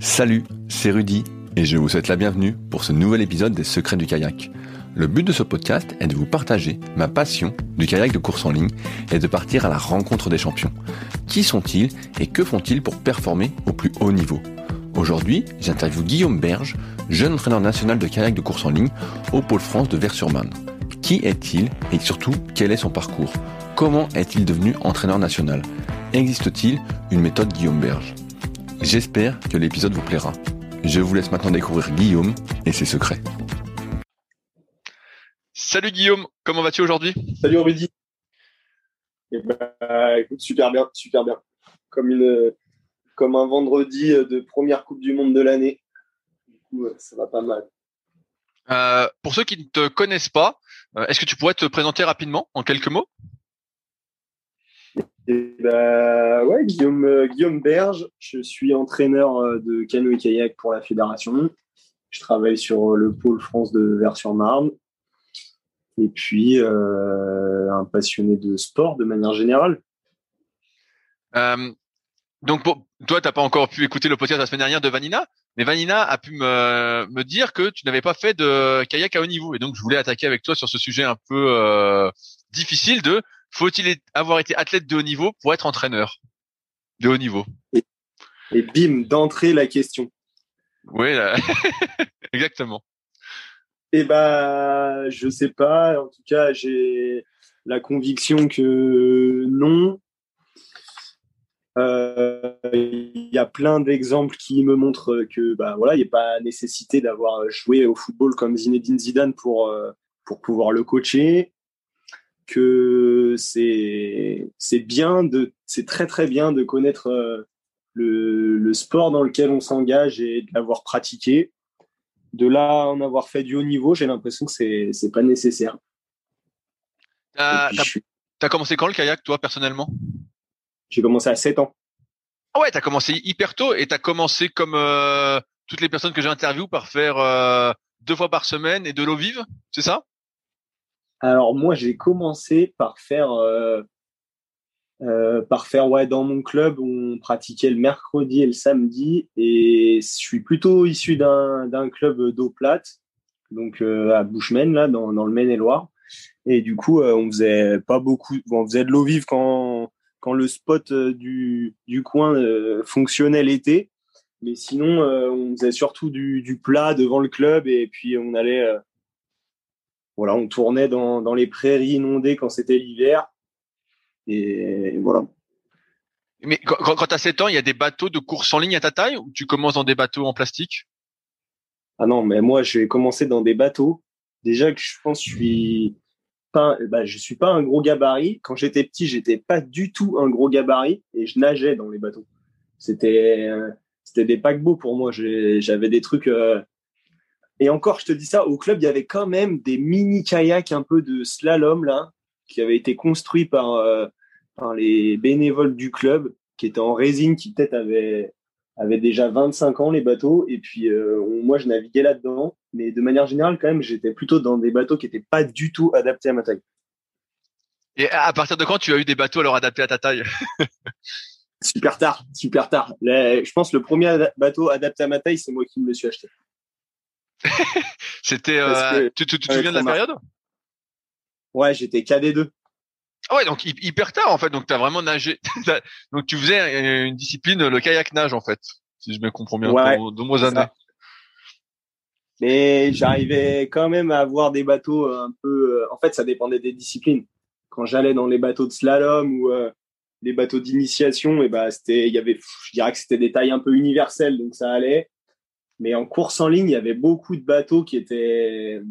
Salut, c'est Rudy et je vous souhaite la bienvenue pour ce nouvel épisode des Secrets du kayak. Le but de ce podcast est de vous partager ma passion du kayak de course en ligne et de partir à la rencontre des champions. Qui sont-ils et que font-ils pour performer au plus haut niveau? Aujourd'hui, j'interviewe Guillaume Berge, jeune entraîneur national de kayak de course en ligne au Pôle France de Vers-sur-Marne. Qui est-il et surtout quel est son parcours? Comment est-il devenu entraîneur national? Existe-t-il une méthode Guillaume Berge? J'espère que l'épisode vous plaira. Je vous laisse maintenant découvrir Guillaume et ses secrets. Salut Guillaume, comment vas-tu aujourd'hui? Salut Rudy. Eh ben, écoute, super bien, super bien. Comme une, comme un vendredi de première Coupe du Monde de l'année. Du coup, ça va pas mal. Euh, pour ceux qui ne te connaissent pas, euh, est-ce que tu pourrais te présenter rapidement en quelques mots? Eh ben, ouais, Guillaume, euh, Guillaume Berge, je suis entraîneur euh, de canoë et kayak pour la fédération. Je travaille sur le pôle France de Vers-sur-Marne. Et puis, euh, un passionné de sport de manière générale. Euh, donc, toi, tu n'as pas encore pu écouter le podcast la semaine dernière de Vanina, mais Vanina a pu me, dire que tu n'avais pas fait de kayak à haut niveau. Et donc, je voulais attaquer avec toi sur ce sujet un peu euh, difficile de faut-il avoir été athlète de haut niveau pour être entraîneur de haut niveau? Et, et bim, d'entrée la question. Oui, là... exactement. Eh ben, je sais pas. En tout cas, j'ai la conviction que non. Euh, il y a plein d'exemples qui me montrent que bah voilà, il n'y a pas nécessité d'avoir joué au football comme Zinedine Zidane pour euh, pour pouvoir le coacher. Que c'est c'est bien de c'est très très bien de connaître euh, le, le sport dans lequel on s'engage et de l'avoir pratiqué. De là en avoir fait du haut niveau, j'ai l'impression que c'est c'est pas nécessaire. T'as suis... commencé quand le kayak, toi, personnellement? J'ai commencé à 7 ans. Ah ouais, t'as commencé hyper tôt et t'as commencé comme euh, toutes les personnes que j'ai interviewées par faire euh, deux fois par semaine et de l'eau vive, c'est ça? Alors moi, j'ai commencé par faire euh, euh, par faire ouais dans mon club on pratiquait le mercredi et le samedi et je suis plutôt issu d'un club d'eau plate donc euh, à Bushman là dans dans le Maine-et-Loire. Et du coup on faisait pas beaucoup bon, on faisait de l'eau vive quand quand le spot du du coin fonctionnait l'été. Mais sinon on faisait surtout du du plat devant le club et puis on allait voilà on tournait dans dans les prairies inondées quand c'était l'hiver et voilà. Mais quand, quand tu as 7 ans, il y a des bateaux de course en ligne à ta taille ou tu commences dans des bateaux en plastique? Ah non, mais moi, j'ai commencé dans des bateaux. Déjà que je pense que je suis pas, bah, je suis pas un gros gabarit. Quand j'étais petit, j'étais pas du tout un gros gabarit et je nageais dans les bateaux. C'était, c'était des paquebots pour moi. J'avais des trucs. Euh... Et encore, je te dis ça, au club, il y avait quand même des mini kayaks un peu de slalom là, qui avaient été construits par euh, par les bénévoles du club qui étaient en résine, qui peut-être avaient, avaient déjà 25 ans les bateaux. Et puis euh, moi, je naviguais là-dedans. Mais de manière générale, quand même, j'étais plutôt dans des bateaux qui n'étaient pas du tout adaptés à ma taille. Et à partir de quand tu as eu des bateaux alors adaptés à ta taille? Super tard, super tard. Je pense que le premier bateau adapté à ma taille, c'est moi qui me le suis acheté. C'était. Euh, tu, tu, tu te souviens de la période? Ouais, j'étais KD2. Ah ouais, donc hyper tard en fait. Donc tu as vraiment nagé. donc tu faisais une discipline, le kayak nage en fait, si je me comprends bien, ouais, de nombreuses années. Mais j'arrivais quand même à avoir des bateaux un peu. En fait, ça dépendait des disciplines. Quand j'allais dans les bateaux de slalom ou euh, les bateaux d'initiation, et bah c'était, il y avait, je dirais que c'était des tailles un peu universelles, donc ça allait. Mais en course en ligne, il y avait beaucoup de bateaux qui étaient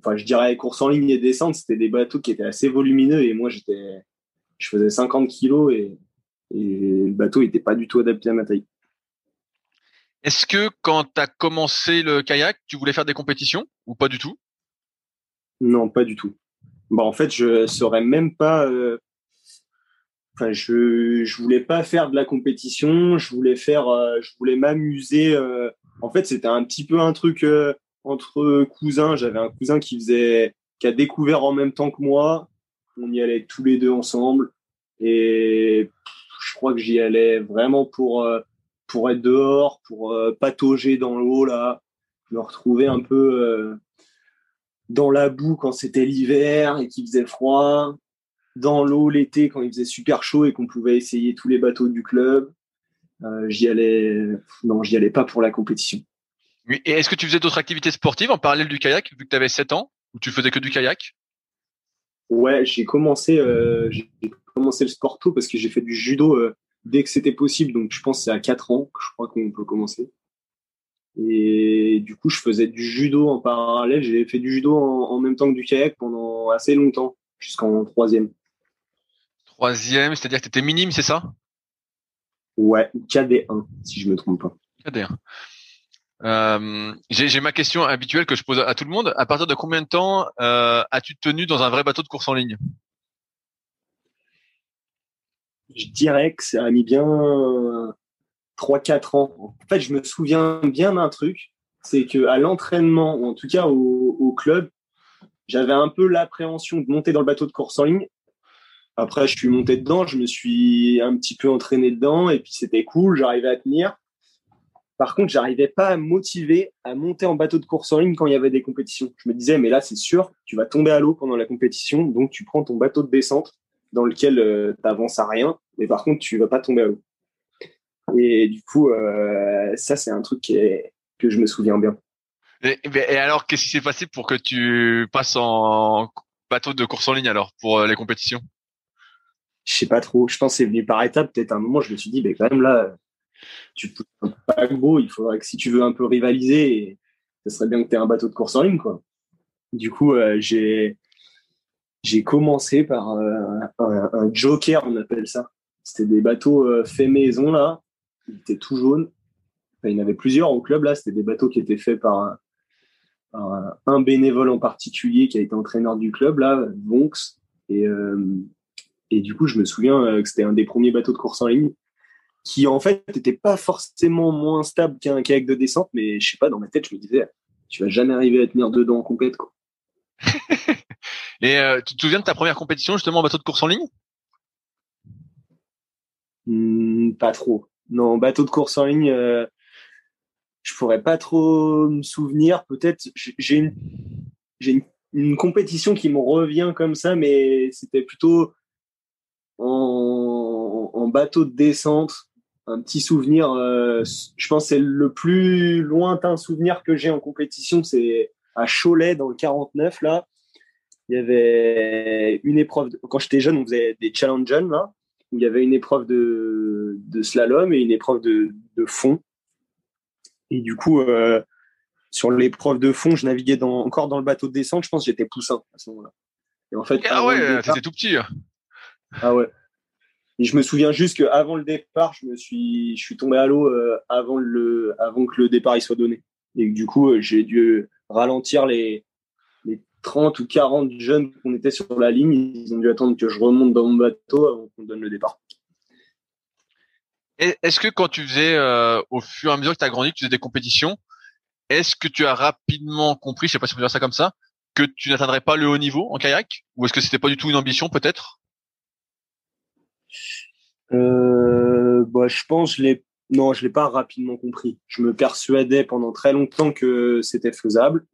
enfin, je dirais course en ligne et descente, c'était des bateaux qui étaient assez volumineux et moi, j'étais, je faisais 50 kilos et, et le bateau n'était pas du tout adapté à ma taille. Est-ce que quand tu as commencé le kayak, tu voulais faire des compétitions ou pas du tout? Non, pas du tout. Bah, en fait, je saurais même pas. Euh... Enfin, je je voulais pas faire de la compétition. Je voulais faire. Euh, je voulais m'amuser. Euh... En fait, c'était un petit peu un truc euh, entre cousins. J'avais un cousin qui faisait, qui a découvert en même temps que moi. On y allait tous les deux ensemble. Et je crois que j'y allais vraiment pour, euh, pour être dehors, pour euh, patauger dans l'eau là, me retrouver un peu euh, dans la boue quand c'était l'hiver et qu'il faisait froid, dans l'eau l'été quand il faisait super chaud et qu'on pouvait essayer tous les bateaux du club. Euh, j'y allais, non, j'y allais pas pour la compétition. Et est-ce que tu faisais d'autres activités sportives en parallèle du kayak, vu que tu avais 7 ans, ou tu faisais que du kayak? Ouais, j'ai commencé, euh, j'ai commencé le sport tôt parce que j'ai fait du judo euh, dès que c'était possible. Donc, je pense que c'est à 4 ans que je crois qu'on peut commencer. Et du coup, je faisais du judo en parallèle. J'ai fait du judo en, même temps que du kayak pendant assez longtemps, jusqu'en troisième. Troisième, c'est-à-dire que tu étais minime, c'est ça? Ouais, KD1, si je me trompe pas. KD1. Euh, j'ai ma question habituelle que je pose à, tout le monde. À partir de combien de temps euh, as-tu tenu dans un vrai bateau de course en ligne? Je dirais que ça a mis bien 3-4 ans. En fait, je me souviens bien d'un truc, c'est que à l'entraînement, ou en tout cas au, au club, j'avais un peu l'appréhension de monter dans le bateau de course en ligne. Après, je suis monté dedans, je me suis un petit peu entraîné dedans, et puis c'était cool, j'arrivais à tenir. Par contre, j'arrivais pas à me motiver à monter en bateau de course en ligne quand il y avait des compétitions. Je me disais, mais là, c'est sûr, tu vas tomber à l'eau pendant la compétition, donc tu prends ton bateau de descente dans lequel euh, tu avances à rien, mais par contre, tu vas pas tomber à l'eau. Et du coup, euh, ça, c'est un truc que je me souviens bien. Et, et alors, qu'est-ce qui s'est passé pour que tu passes en bateau de course en ligne alors pour euh, les compétitions? Je sais pas trop. Je pense que c'est venu par étapes. Peut-être un moment, je me suis dit, mais quand même là, tu peux un paquebot, il faudrait que si tu veux un peu rivaliser, ce serait bien que tu aies un bateau de course en ligne, quoi. Du coup, euh, j'ai j'ai commencé par euh, un, joker, on appelle ça. C'était des bateaux euh, faits maison là. Ils étaient tout jaunes. il y en avait plusieurs au club là. C'était des bateaux qui étaient faits par un, bénévole en particulier qui a été entraîneur du club là, Vonx. Et et du coup, je me souviens que c'était un des premiers bateaux de course en ligne qui en fait n'était pas forcément moins stable qu'un kayak de descente, mais je sais pas, dans ma tête, je me disais, tu vas jamais arriver à tenir dedans en complète. Quoi. Et euh, tu te souviens de ta première compétition justement en bateau de course en ligne? Hmm, Pas trop. Non, bateau de course en ligne, euh, je pourrais pas trop me souvenir. Peut-être j'ai une, j'ai une, une, compétition qui me revient comme ça, mais c'était plutôt en, en bateau de descente un petit souvenir. Euh, je pense c'est le plus lointain souvenir que j'ai en compétition, c'est à Cholet dans le 49 là. Il y avait une épreuve. Quand j'étais jeune, on faisait des challenges là, où il y avait une épreuve de, de slalom et une épreuve de, de fond. Et du coup, euh, sur l'épreuve de fond, je naviguais dans, encore dans le bateau de descente. Je pense que j'étais poussin à ce moment-là. Et en fait, ah ouais, t'étais tout petit. Ah ouais. Je me souviens juste qu'avant le départ, je me suis, je suis tombé à l'eau euh, avant le, avant que le départ il soit donné. Et du coup, euh, j'ai dû ralentir les, les 30 ou 40 jeunes qu'on était sur la ligne. Ils ont dû attendre que je remonte dans mon bateau avant qu'on donne le départ. Est-ce que quand tu faisais, euh, au fur et à mesure que tu as grandi, tu faisais des compétitions, est-ce que tu as rapidement compris, je sais pas si on peut dire ça comme ça, que tu n'atteindrais pas le haut niveau en kayak? Ou est-ce que c'était pas du tout une ambition peut-être? Euh, bah, je pense je l'ai non, je l'ai pas rapidement compris. Je me persuadais pendant très longtemps que c'était faisable.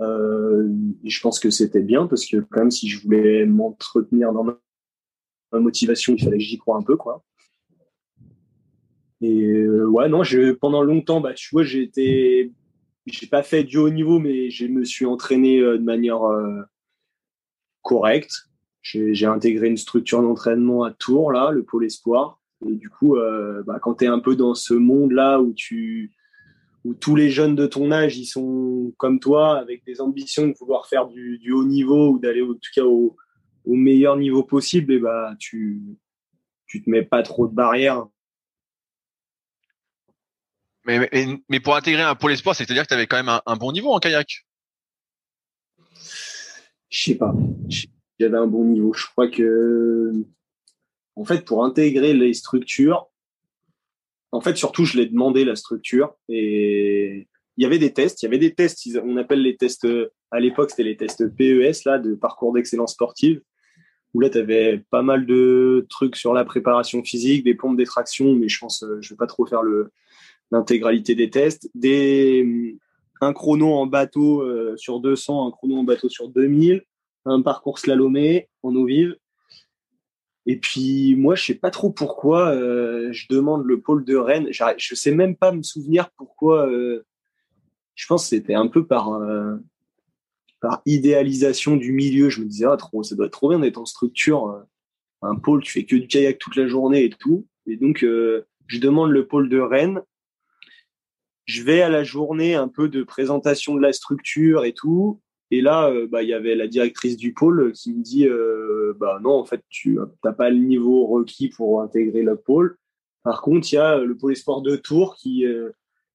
Euh, je pense que c'était bien parce que quand même si je voulais m'entretenir dans ma, motivation, il fallait que j'y croie un peu quoi. Et euh, ouais non, je, pendant longtemps bah tu vois, j'ai j'ai pas fait du haut niveau mais je me suis entraîné de manière correcte j'ai intégré une structure d'entraînement à Tours, là, le pôle espoir. Et du coup, euh, bah, quand tu es un peu dans ce monde-là où tu où tous les jeunes de ton âge, ils sont comme toi, avec des ambitions de vouloir faire du, du haut niveau ou d'aller en tout cas au, au, meilleur niveau possible, et bah tu tu te mets pas trop de barrières. Mais, mais, mais pour intégrer un pôle espoir, c'est-à-dire que tu avais quand même un, un, bon niveau en kayak? Je sais pas j'avais un bon niveau. Je crois que, en fait, pour intégrer les structures, en fait, surtout, je l'ai demandé la structure et il y avait des tests. Il y avait des tests. On appelle les tests à l'époque, c'était les tests PES là de parcours d'excellence sportive où là, tu avais pas mal de trucs sur la préparation physique, des pompes d'extraction, mais je pense euh, je vais pas trop faire le l'intégralité des tests. Des, un chrono en bateau euh, sur 200, un chrono en bateau sur 2000, un parcours slalomé en eau vive. Et puis moi, je sais pas trop pourquoi euh, je demande le pôle de Rennes. Je sais même pas me souvenir pourquoi. je pense que c'était un peu par par idéalisation du milieu, je me disais, ah, trop, ça doit être trop bien d'être en structure, euh, un pôle, tu fais que du kayak toute la journée et tout. Et donc, euh, je demande le pôle de Rennes. Je vais à la journée un peu de présentation de la structure et tout. Et là, euh, bah, il y avait la directrice du pôle qui me dit, bah non, en fait, tu n'as pas le niveau requis pour intégrer le pôle. Par contre, il y a le pôle sport de Tours qui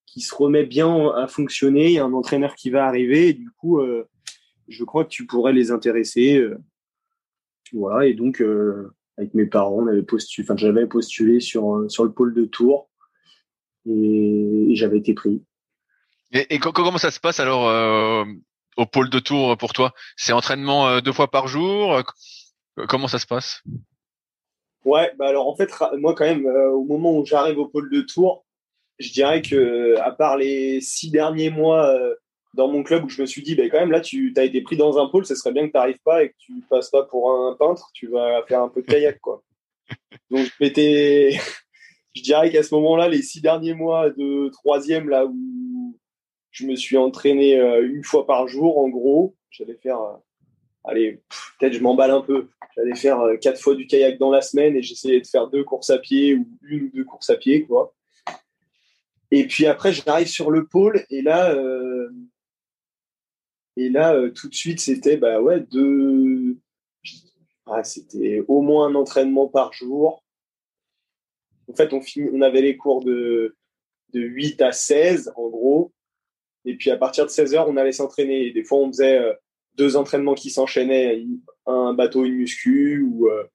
qui se remet bien à fonctionner. Il y a un entraîneur qui va arriver. Et du coup, je crois que tu pourrais les intéresser. Euh, voilà, et donc, euh, avec mes parents, j'avais postulé sur, euh, sur le pôle de Tours et, j'avais été pris. Et, comment ça se passe alors au pôle de Tours pour toi. C'est entraînement deux fois par jour. Comment ça se passe? Ouais, bah alors en fait, moi quand même, au moment où j'arrive au pôle de Tours, je dirais que à part les six derniers mois dans mon club où je me suis dit, bah, quand même, là, tu as été pris dans un pôle, ce serait bien que tu n'arrives pas et que tu passes pas pour un peintre, tu vas faire un peu de kayak, quoi. Donc, je m'étais, je dirais qu'à ce moment-là, les six derniers mois de troisième, là où je me suis entraîné euh, une fois par jour, en gros, j'allais faire, euh, allez, peut-être je m'emballe un peu, j'allais faire euh, quatre fois du kayak dans la semaine et j'essayais de faire deux courses à pied ou une ou deux courses à pied, quoi. Et puis après, j'arrive sur le pôle et là, et là, tout de suite, c'était bah ouais, deux. Ah, c'était au moins un entraînement par jour. En fait, on, on avait les cours de, de 8 à 16, en gros. Et puis, à partir de 16 heures, on allait s'entraîner. Des fois, on faisait euh, deux entraînements qui s'enchaînaient, un bateau, une muscu, ou, euh,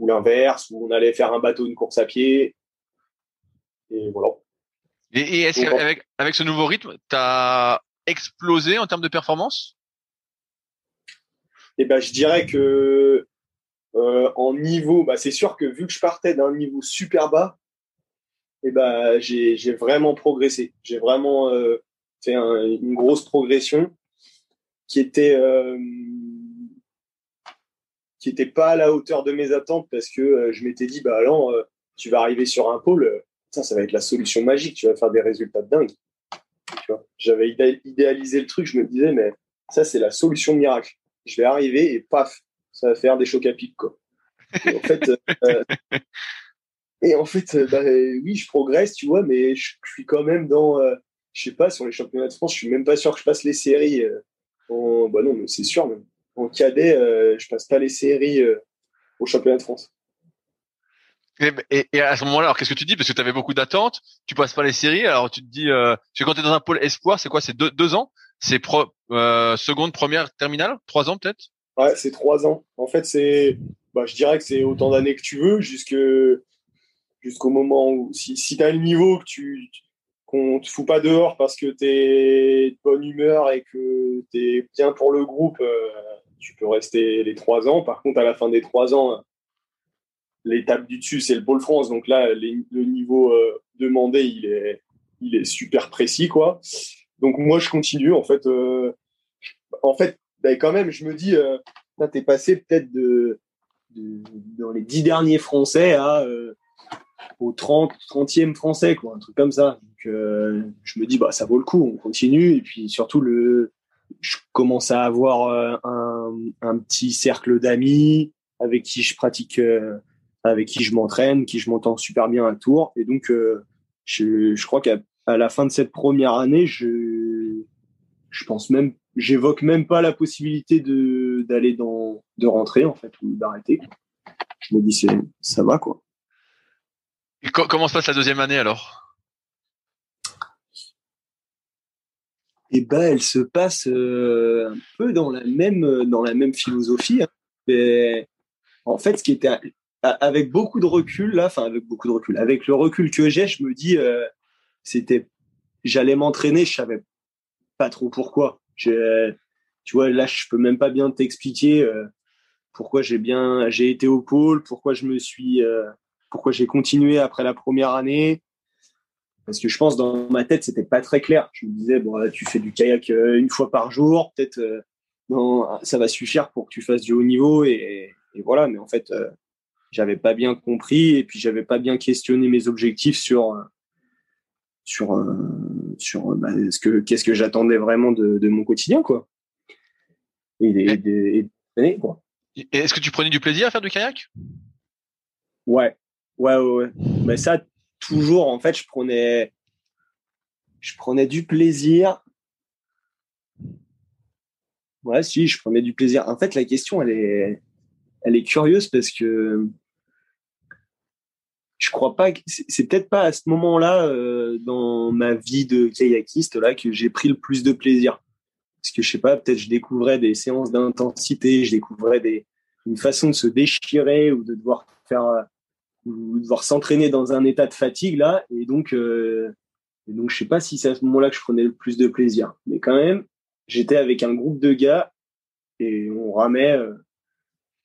ou l'inverse, ou on allait faire un bateau, une course à pied. Et voilà. Et, est-ce qu'avec avec ce nouveau rythme, tu as explosé en termes de performance? Eh ben, je dirais que euh, en niveau, bah, c'est sûr que vu que je partais d'un niveau super bas, eh ben, j'ai vraiment progressé. J'ai vraiment euh, une grosse progression qui était euh, qui était pas à la hauteur de mes attentes parce que je m'étais dit bah alors tu vas arriver sur un pôle, ça ça va être la solution magique, tu vas faire des résultats de dingue. J'avais idéalisé le truc, je me disais, mais ça, c'est la solution miracle. Je vais arriver et paf, ça va faire des chocs à pic, quoi. Et en fait, euh, et en fait euh, bah, oui, je progresse, tu vois, mais je, suis quand même dans, euh, je sais pas, sur les championnats de France, je suis même pas sûr que je passe les séries. En, bah non, mais c'est sûr, même. En cadet, je passe pas les séries au championnat de France. Et, et, à ce moment-là, alors qu'est-ce que tu dis? Parce que tu avais beaucoup d'attentes, tu passes pas les séries, alors tu te dis, euh, quand tu es dans un pôle espoir, c'est quoi? C'est deux, deux ans? C'est pro, euh, seconde, première, terminale? Trois ans peut-être? Ouais, c'est trois ans. En fait, c'est, bah, je dirais que c'est autant d'années que tu veux, jusque jusqu'au moment où, si, si tu as le niveau, que tu qu'on te fout pas dehors parce que tu es de bonne humeur et que tu es bien pour le groupe, euh, tu peux rester les trois ans. Par contre, à la fin des trois ans, l'étape du dessus, c'est le pôle France. Donc là, le niveau euh, demandé, il est, super précis, quoi. Donc moi, je continue. En fait, euh, en fait, ben, quand même, je me dis, euh, t'es passé peut-être dans les dix derniers Français à au 30, 30e Français, quoi, un truc comme ça. Donc, je me dis, bah, ça vaut le coup, on continue. Et puis surtout, le, je commence à avoir un, un petit cercle d'amis avec qui je pratique avec qui je m'entraîne, qui je m'entends super bien à Tours. Et donc, euh, je, je, crois qu'à la fin de cette première année, je, je pense même, j'évoque même pas la possibilité d'aller dans, de rentrer en fait ou d'arrêter. Je me dis ça va quoi. Comment se passe la deuxième année alors? Eh ben, elle se passe euh, un peu dans la même dans la même philosophie. Hein. En fait, ce qui était avec beaucoup de recul là, enfin avec beaucoup de recul, avec le recul que j'ai, je me dis euh, c'était, j'allais m'entraîner, je savais pas trop pourquoi. tu vois là, je peux même pas bien t'expliquer. Euh, pourquoi j'ai bien, j'ai été au pôle, pourquoi je me suis, euh, pourquoi j'ai continué après la première année. Parce que je pense dans ma tête c'était pas très clair. Je me disais bon, tu fais du kayak euh, une fois par jour, peut-être non, ça va suffire pour que tu fasses du haut niveau et, et voilà. Mais en fait, j'avais pas bien compris et puis j'avais pas bien questionné mes objectifs sur sur sur bah, ce que qu'est-ce que j'attendais vraiment de, de, mon quotidien quoi. Et des, des, années quoi. Est-ce que tu prenais du plaisir à faire du kayak? Ouais, ouais, ouais. Mais ça, toujours, en fait, je prenais, je prenais du plaisir. Ouais, si, je prenais du plaisir. En fait, la question, elle est, elle est curieuse parce que je crois pas que c'est peut-être pas à ce moment-là euh, dans ma vie de kayakiste là que j'ai pris le plus de plaisir parce que je sais pas, peut-être je découvrais des séances d'intensité, je découvrais des, une façon de se déchirer ou de devoir faire devoir s'entraîner dans un état de fatigue là, et donc euh, et donc je sais pas si c'est à ce moment-là que je prenais le plus de plaisir, mais quand même j'étais avec un groupe de gars et on ramait euh,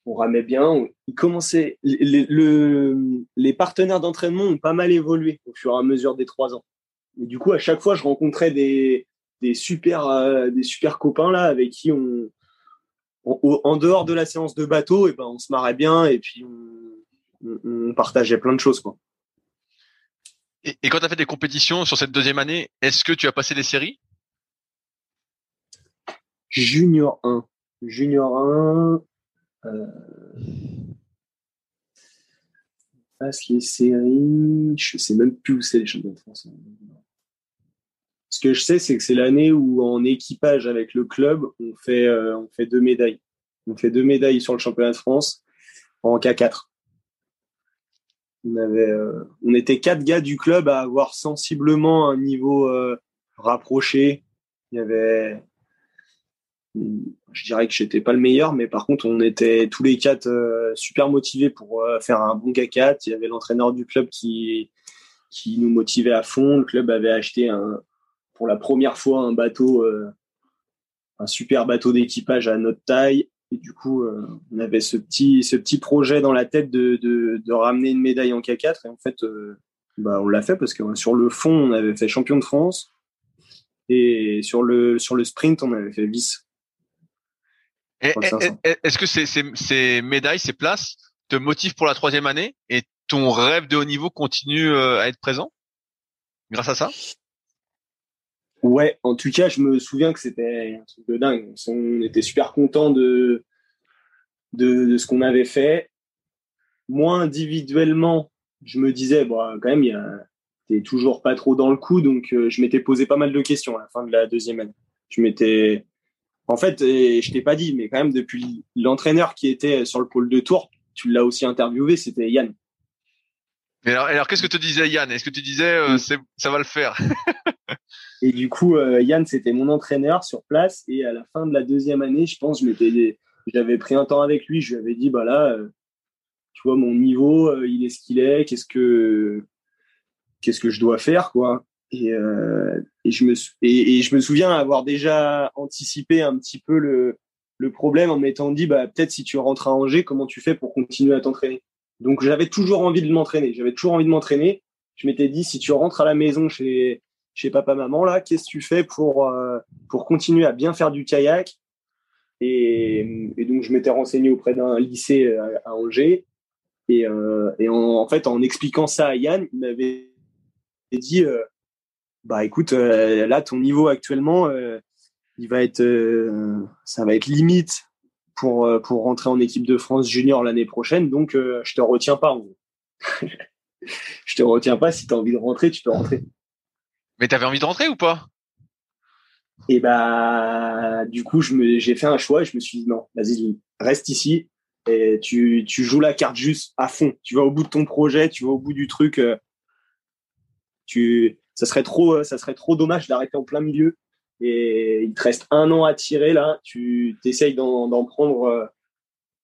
on ramait bien. il commençait, les, le, les partenaires d'entraînement ont pas mal évolué au fur et à mesure des trois ans. Et du coup, à chaque fois, je rencontrais des, des super euh, des super copains là avec qui on, en dehors de la séance de bateau et ben on se marrait bien et puis on, on, partageait plein de choses quoi. Et, et quand tu as fait des compétitions sur cette deuxième année, est-ce que tu as passé des séries? Junior 1. Junior 1. Euh... Passe les séries. Je sais même plus où c'est les championnats de France. Ce que je sais, c'est que c'est l'année où en équipage avec le club, on fait, euh, on fait deux médailles. On fait deux médailles sur le championnat de France en K4. On avait, euh, on était quatre gars du club à avoir sensiblement un niveau euh, rapproché. Il y avait, je dirais que j'étais pas le meilleur, mais par contre, on était tous les quatre super motivés pour faire un bon K4. Il y avait l'entraîneur du club qui, qui nous motivait à fond. Le club avait acheté un, pour la première fois un bateau, euh, un super bateau d'équipage à notre taille. Et du coup, euh, on avait ce petit, ce petit projet dans la tête de, de, de ramener une médaille en K4. Et en fait, euh, bah, on l'a fait parce que sur le fond, on avait fait champion de France. Et sur le, sur le sprint, on avait fait vice. Est-ce que ces, ces, ces, médailles, ces places te motivent pour la troisième année et ton rêve de haut niveau continue à être présent? Grâce à ça? Ouais, en tout cas, je me souviens que c'était un truc de dingue. On était super content de, de, de ce qu'on avait fait. Moi, individuellement, je me disais, bon, quand même, t'es toujours pas trop dans le coup, donc euh, je m'étais posé pas mal de questions à la fin de la deuxième année. Je m'étais, en fait, et je t'ai pas dit, mais quand même, depuis l'entraîneur qui était sur le pôle de tour, tu l'as aussi interviewé, c'était Yann. Mais alors, alors qu'est-ce que te disait Yann? Est-ce que tu disais, euh, c'est, ça va le faire? Et du coup, euh, Yann, c'était mon entraîneur sur place. Et à la fin de la deuxième année, je pense, j'avais pris un temps avec lui. Je lui avais dit, bah là, euh, tu vois, mon niveau, euh, il est ce qu'il est. Qu'est-ce que, qu'est-ce que je dois faire, quoi? Et, et je me, et, je me souviens avoir déjà anticipé un petit peu le, le problème en m'étant dit, bah peut-être si tu rentres à Angers, comment tu fais pour continuer à t'entraîner? Donc j'avais toujours envie de m'entraîner. J'avais toujours envie de m'entraîner. Je m'étais dit, si tu rentres à la maison chez chez papa maman là qu'est-ce que tu fais pour euh, pour continuer à bien faire du kayak? Et, donc je m'étais renseigné auprès d'un lycée à, Angers. Et, euh, en, fait en expliquant ça à Yann il m'avait dit euh, bah écoute euh, là ton niveau actuellement euh, il va être ça va être limite pour pour rentrer en équipe de France junior l'année prochaine. Donc je te retiens pas en gros. Je te retiens pas. Si tu as envie de rentrer tu peux rentrer mais t'avais envie de rentrer ou pas? Et bah, du coup, j'ai fait un choix et je me suis dit non, vas-y, reste ici tu, tu joues la carte juste à fond. Tu vas au bout de ton projet, tu vas au bout du truc. Euh, tu, ça serait trop, ça serait trop dommage d'arrêter en plein milieu. Et il te reste un an à tirer là. Tu t'essayes d'en, prendre, euh,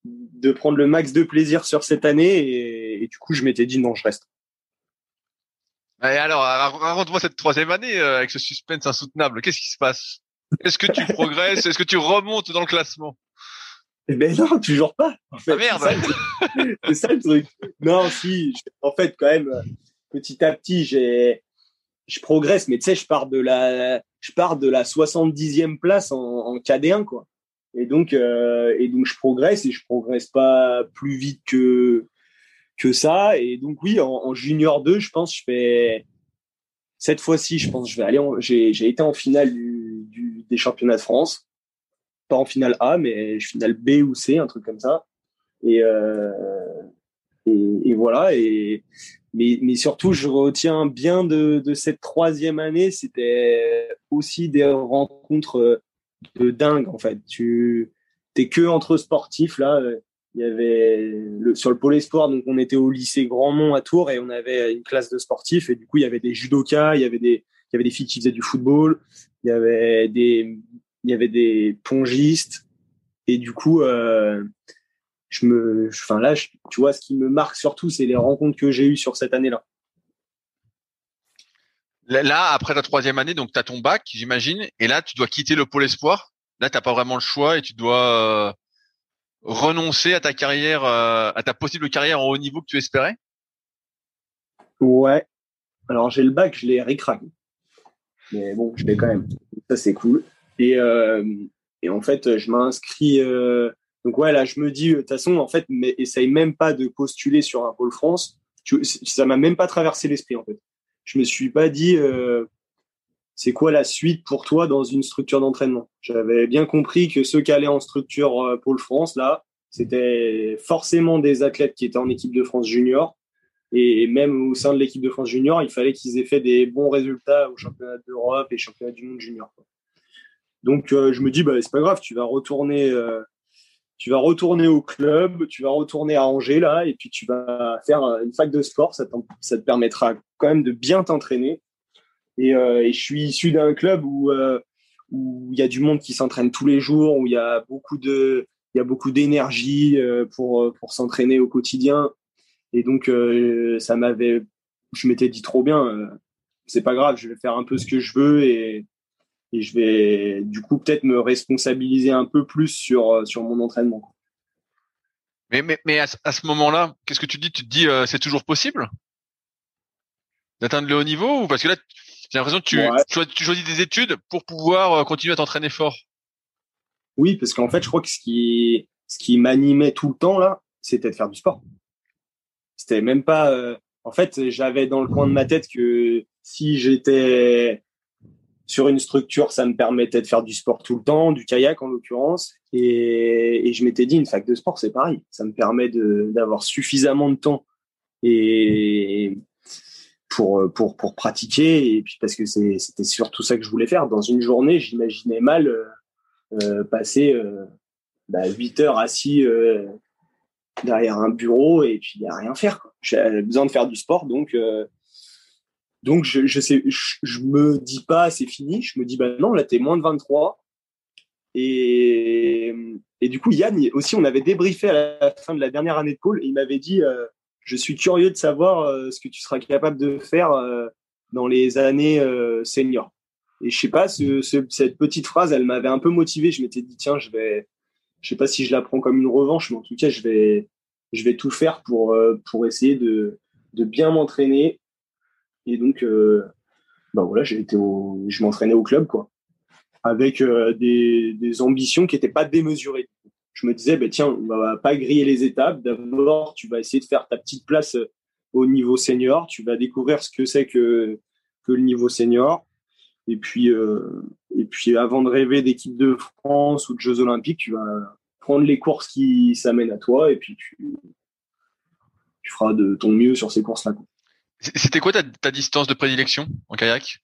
de prendre le max de plaisir sur cette année. Et du coup, je m'étais dit non, je reste. Et alors, raconte-moi cette troisième année euh, avec ce suspense insoutenable. Qu'est-ce qui se passe? Est-ce que tu progresses? Est-ce que tu remontes dans le classement? Eh ben non, toujours pas. En fait, ah merde. C'est ça, le truc. Non, si. En fait, quand même, petit à petit, j'ai, je progresse, mais tu sais, je pars de la, je pars de la 70e place en, en KD1, quoi. Et donc, euh, et donc, je progresse et je progresse pas plus vite que que ça. Et donc, oui, en, en junior 2, je pense, je fais cette fois-ci, je pense, je vais aller. J'ai, j'ai été en finale du, du, des championnats de France pas en finale A, mais finale B ou C, un truc comme ça. Et, euh, et, et, voilà. Et, mais, mais surtout, je retiens bien de, de cette troisième année, c'était aussi des rencontres de dingue, en fait. Tu t'es que entre sportifs, là. Il y avait le, sur le pôle espoir, donc on était au lycée Grandmont à Tours et on avait une classe de sportifs et du coup il y avait des judokas, il y avait des il y avait des filles qui faisaient du football, il y avait des il y avait des pongistes et du coup euh, je me enfin là tu vois ce qui me marque surtout c'est les rencontres que j'ai eues sur cette année-là. Là, après ta troisième année, donc tu as ton bac, j'imagine, et là, tu dois quitter le pôle espoir. Là, tu pas vraiment le choix et tu dois euh, renoncer à ta carrière, euh, à ta possible carrière en haut niveau que tu espérais? Ouais. Alors, j'ai le bac, je l'ai ricrac. Mais bon, je l'ai quand même. Ça, c'est cool. Et, euh, et en fait, je m'inscris. Euh, donc ouais, là, je me dis, de toute façon, en fait, mais essaye même pas de postuler sur un pôle France. Ça m'a même pas traversé l'esprit, en fait. Je me suis pas dit, c'est quoi la suite pour toi dans une structure d'entraînement? J'avais bien compris que ceux qui allaient en structure euh, pôle France, là, c'était forcément des athlètes qui étaient en équipe de France junior. Et même au sein de l'équipe de France junior, il fallait qu'ils aient fait des bons résultats au championnat d'Europe et championnat du monde junior. Donc euh, je me dis bah c'est pas grave, tu vas retourner euh, tu vas retourner au club, tu vas retourner à Angers là et puis tu vas faire une fac de sport, ça, ça te permettra quand même de bien t'entraîner. Et, euh, et, je suis issu d'un club où où il y a du monde qui s'entraîne tous les jours, où il y a beaucoup de il y a beaucoup d'énergie pour pour s'entraîner au quotidien. Et donc ça m'avait je m'étais dit trop bien c'est pas grave, je vais faire un peu ce que je veux et et je vais du coup peut-être me responsabiliser un peu plus sur euh, sur mon entraînement. Mais mais, mais à, ce moment-là, qu'est-ce que tu dis? Tu te dis euh, c'est toujours possible d'atteindre le haut niveau ou parce que là j'ai l'impression que tu, tu, choisis des études pour pouvoir euh, continuer à t'entraîner fort. Oui, parce qu'en fait, je crois que ce qui ce qui m'animait tout le temps là, c'était de faire du sport. C'était même pas en fait, j'avais dans le coin de ma tête que si j'étais sur une structure, ça me permettait de faire du sport tout le temps, du kayak en l'occurrence. Et, et, je m'étais dit, une fac de sport, c'est pareil. Ça me permet d'avoir suffisamment de temps et pour, pour, pour pratiquer. Et puis parce que c'était surtout ça que je voulais faire. Dans une journée, j'imaginais mal euh, euh passer euh, bah, 8 heures assis euh, derrière un bureau et puis rien faire. J'avais besoin de faire du sport, donc euh, donc, je, je me dis pas c'est fini. Je me dis, bah non, là, t'es moins de 23. Et, et du coup, Yann aussi, on avait débriefé à la fin de la dernière année de pôle il m'avait dit, euh, je suis curieux de savoir euh, ce que tu seras capable de faire euh, dans les années seniors. Et je sais pas, ce, cette petite phrase, elle m'avait un peu motivé. Je m'étais dit, tiens, je vais, je sais pas si je la prends comme une revanche, mais en tout cas, je vais, je vais tout faire pour, pour essayer de, de bien m'entraîner et donc, euh, bah voilà, j'ai été au, je m'entraînais au club, quoi, avec euh, des, des ambitions qui n'étaient pas démesurées. Je me disais, bah, tiens, on va pas griller les étapes. D'abord, tu vas essayer de faire ta petite place euh, au niveau senior. Tu vas découvrir ce que c'est que, que le niveau senior. Et puis, euh, et puis, avant de rêver d'équipe de France ou de Jeux Olympiques, tu vas prendre les courses qui s'amènent à toi et puis tu, tu feras de ton mieux sur ces courses-là. C'était quoi ta, distance de prédilection en kayak?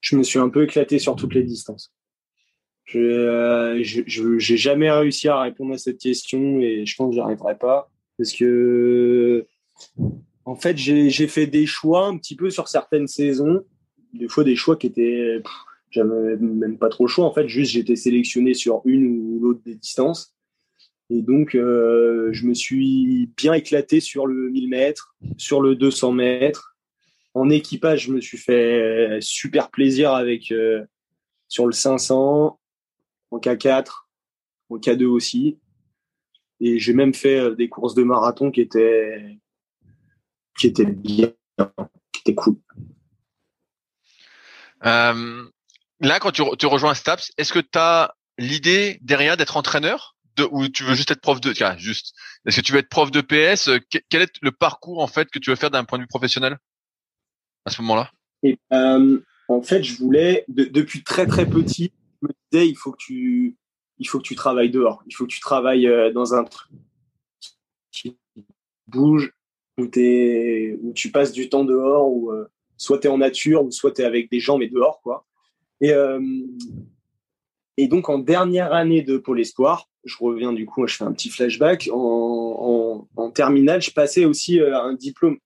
Je me suis un peu éclaté sur toutes les distances. Je euh, j'ai jamais réussi à répondre à cette question et je pense que j'y arriverai pas parce que en fait j'ai fait des choix un petit peu sur certaines saisons, des fois des choix qui étaient j'avais même pas trop le choix en fait juste j'étais sélectionné sur une ou l'autre des distances et donc, euh, je me suis bien éclaté sur le 1000 mètres, sur le 200 mètres. En équipage, je me suis fait super plaisir avec euh, sur le 500, en K4 en K2 aussi. Et j'ai même fait des courses de marathon qui étaient, qui étaient bien, qui étaient cool. Euh, là, quand tu, tu rejoins Staps, est-ce que tu as l'idée derrière d'être entraîneur? De, ou tu veux juste être prof de, tiens, juste, est-ce que tu veux être prof de PS Quel est le parcours en fait que tu veux faire d'un point de vue professionnel à ce moment-là? Euh, en fait, je voulais depuis très très petit, il faut que tu il faut que tu travailles dehors, il faut que tu travailles euh, dans un truc qui bouge où, où tu passes du temps dehors ou euh, soit tu es en nature ou soit tu es avec des gens mais dehors quoi. Et euh, et donc en dernière année de Pôle Espoir, je reviens du coup, je fais un petit flashback. En, en, terminale, je passais aussi un diplôme.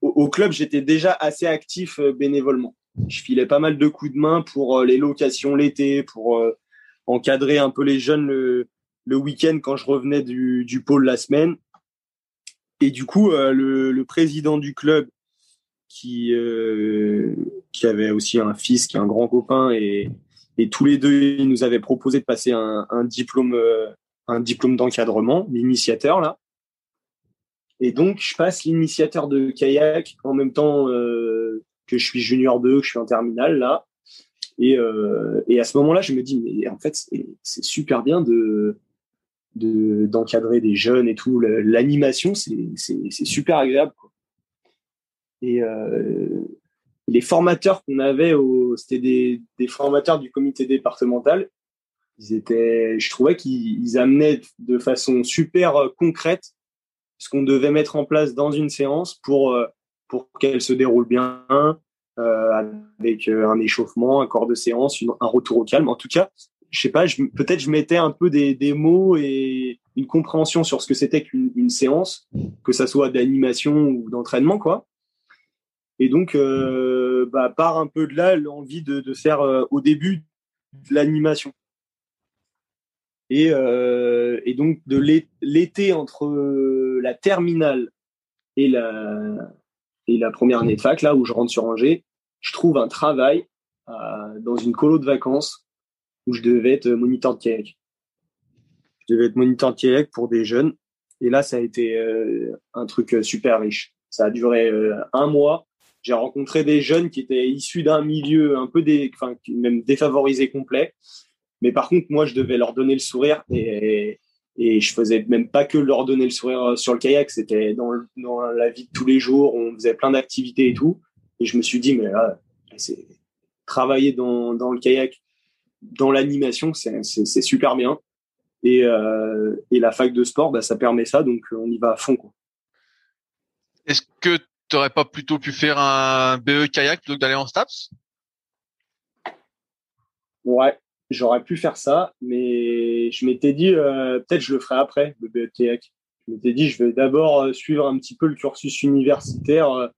Au club, j'étais déjà assez actif bénévolement je filais pas mal de coups de main pour euh, les locations l'été, pour euh, encadrer un peu les jeunes le, week-end quand je revenais du, pôle la semaine. Et du coup, euh, le, président du club, qui, avait aussi un fils qui est un grand copain, et, tous les deux, ils nous avaient proposé de passer un, diplôme, un diplôme d'encadrement, l'initiateur là. Et donc, je passe l'initiateur de kayak en même temps que je suis junior 2, que je suis en terminale là. Et, euh, et à ce moment-là, je me dis, mais en fait, c'est super bien de d'encadrer des jeunes et tout. L'animation, c'est super agréable. Et euh, les formateurs qu'on avait, c'était des, des formateurs du comité départemental. Ils étaient, je trouvais qu'ils amenaient de façon super concrète ce qu'on devait mettre en place dans une séance pour euh, pour qu'elle se déroule bien, euh, avec euh, un échauffement, un corps de séance, un retour au calme. En tout cas, je sais pas, peut-être je mettais un peu des, mots et une compréhension sur ce que c'était qu'une séance, que ça soit d'animation ou d'entraînement, quoi. Et donc, euh, bah, part un peu de là l'envie de, faire au début de l'animation. Et, et donc de l'été entre la terminale et la, la première année de fac, là où je rentre sur Angers, je trouve un travail euh, dans une colo de vacances où je devais être moniteur de kayak. Je devais être moniteur de kayak pour des jeunes. Et là, ça a été euh, un truc euh, super riche. Ça a duré euh, un mois. J'ai rencontré des jeunes qui étaient issus d'un milieu un peu même défavorisé complet. Mais par contre, moi, je devais leur donner le sourire et, et je faisais même pas que leur donner le sourire euh, sur le kayak, c'était dans, dans la vie de tous les jours, on faisait plein d'activités et tout. Et je me suis dit, mais là, c'est travailler dans, dans le kayak, dans l'animation, c'est super bien. Et, euh, et la fac de sport, bah, ça permet ça, donc on y va à fond. Est-ce que tu n'aurais pas plutôt pu faire un BE kayak plutôt que d'aller en STAPS Ouais, j'aurais pu faire ça, mais je m'étais dit euh, peut-être je le ferai après le BETEC. Je m'étais dit je vais d'abord euh, suivre un petit peu le cursus universitaire. Euh,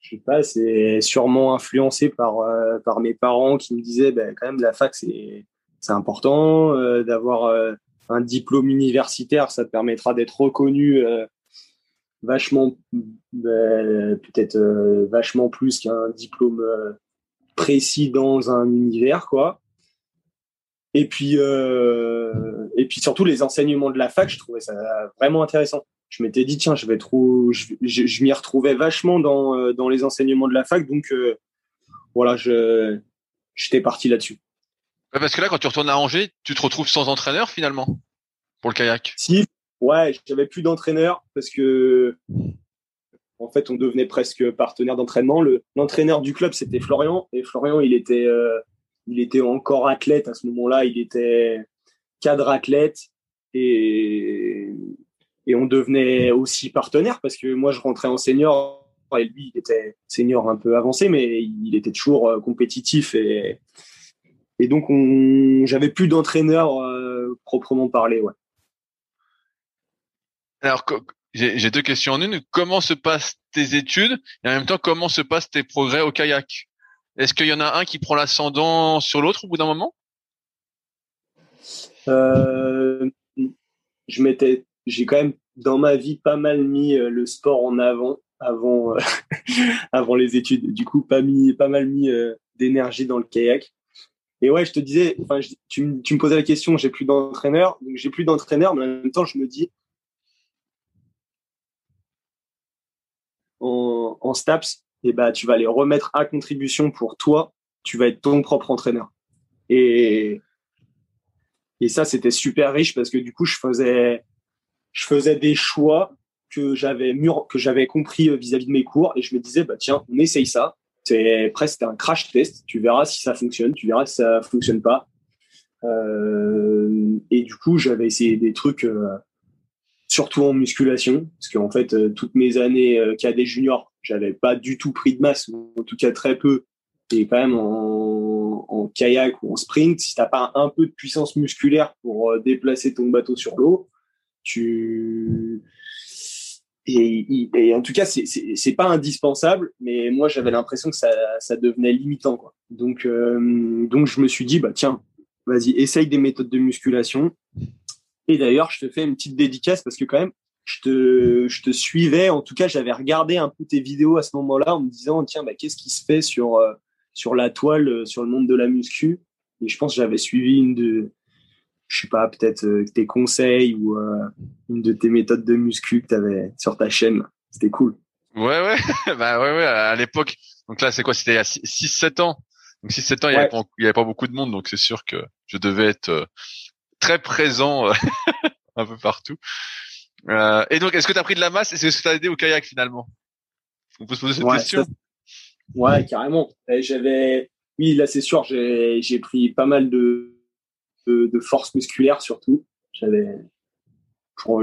je sais pas, c'est sûrement influencé par par mes parents qui me disaient ben quand même la fac c'est important d'avoir un diplôme universitaire, ça permettra d'être reconnu vachement ben, peut-être vachement plus qu'un diplôme précis dans un univers, quoi. Et puis, euh, et puis surtout les enseignements de la fac, je trouvais ça vraiment intéressant. Je m'étais dit tiens, je vais trop, je, je, m'y retrouvais vachement dans euh, dans les enseignements de la fac, donc euh, voilà, je j'étais parti là-dessus. parce que là, quand tu retournes à Angers, tu te retrouves sans entraîneur finalement pour le kayak. Si, ouais, j'avais plus d'entraîneur parce que en fait, on devenait presque partenaire d'entraînement. Le, l'entraîneur du club, c'était Florian. Et Florian, il était, euh, il était encore athlète à ce moment-là. Il était cadre athlète. Et, et on devenait aussi partenaire parce que moi, je rentrais en senior. Et lui, il était senior un peu avancé, mais il était toujours euh, compétitif. Et, et donc, on, j'avais plus d'entraîneur euh, proprement parlé, ouais. Alors, j'ai deux questions en une. Comment se passent tes études et en même temps comment se passent tes progrès au kayak? Est-ce qu'il y en a un qui prend l'ascendant sur l'autre au bout d'un moment? Euh, Je m'étais, j'ai quand même dans ma vie pas mal mis euh, le sport en avant avant euh, avant les études. Du coup, pas mis pas mal mis d'énergie dans le kayak. et ouais, je te disais, enfin, tu, tu me posais la question, j'ai plus d'entraîneur, donc j'ai plus d'entraîneur, mais en même temps, je me dis, en, en STAPS, et eh bah, tu vas les remettre à contribution pour toi, tu vas être ton propre entraîneur. Et, et ça, c'était super riche parce que du coup, je faisais, je faisais des choix que j'avais mûr, que j'avais compris vis-à-vis de mes cours et je me disais, bah, tiens, on essaye ça. C'est presque un crash test. Tu verras si ça fonctionne, tu verras si ça fonctionne pas. Euh, et du coup, j'avais essayé des trucs, euh, surtout en musculation, parce qu'en fait, euh, toutes mes années euh, cadet junior, j'avais pas du tout pris de masse, ou en tout cas très peu. Et quand même en, kayak ou en sprint, si t'as pas un peu de puissance musculaire pour euh, déplacer ton bateau sur l'eau, tu et, en tout cas, c'est pas indispensable, mais moi j'avais l'impression que ça, devenait limitant euh, donc je me suis dit bah tiens, vas-y, essaye des méthodes de musculation. Et d'ailleurs, je te fais une petite dédicace parce que quand même, je te, je te suivais. En tout cas, j'avais regardé un peu tes vidéos à ce moment-là en me disant, tiens, bah, qu'est-ce qui se fait sur, euh, sur la toile, euh, sur le monde de la muscu? Et je pense que j'avais suivi une de, je sais pas, peut-être euh, tes conseils ou une de tes méthodes de muscu que tu avais sur ta chaîne. C'était cool. Ouais, ouais, bah ouais, ouais, à l'époque. Donc là, c'est quoi? C'était il y a 6-7 ans. Donc 6-7 ans, il n'y avait, avait, pas beaucoup de monde, donc c'est sûr que je devais être très présent un peu partout. Euh, et donc, est-ce que tu as pris de la masse? Et est-ce que tu as aidé au kayak finalement? On peut se poser cette question. Ouais, carrément. J'avais, oui, là c'est sûr, j'ai pris pas mal de, de, de force musculaire surtout. J'avais,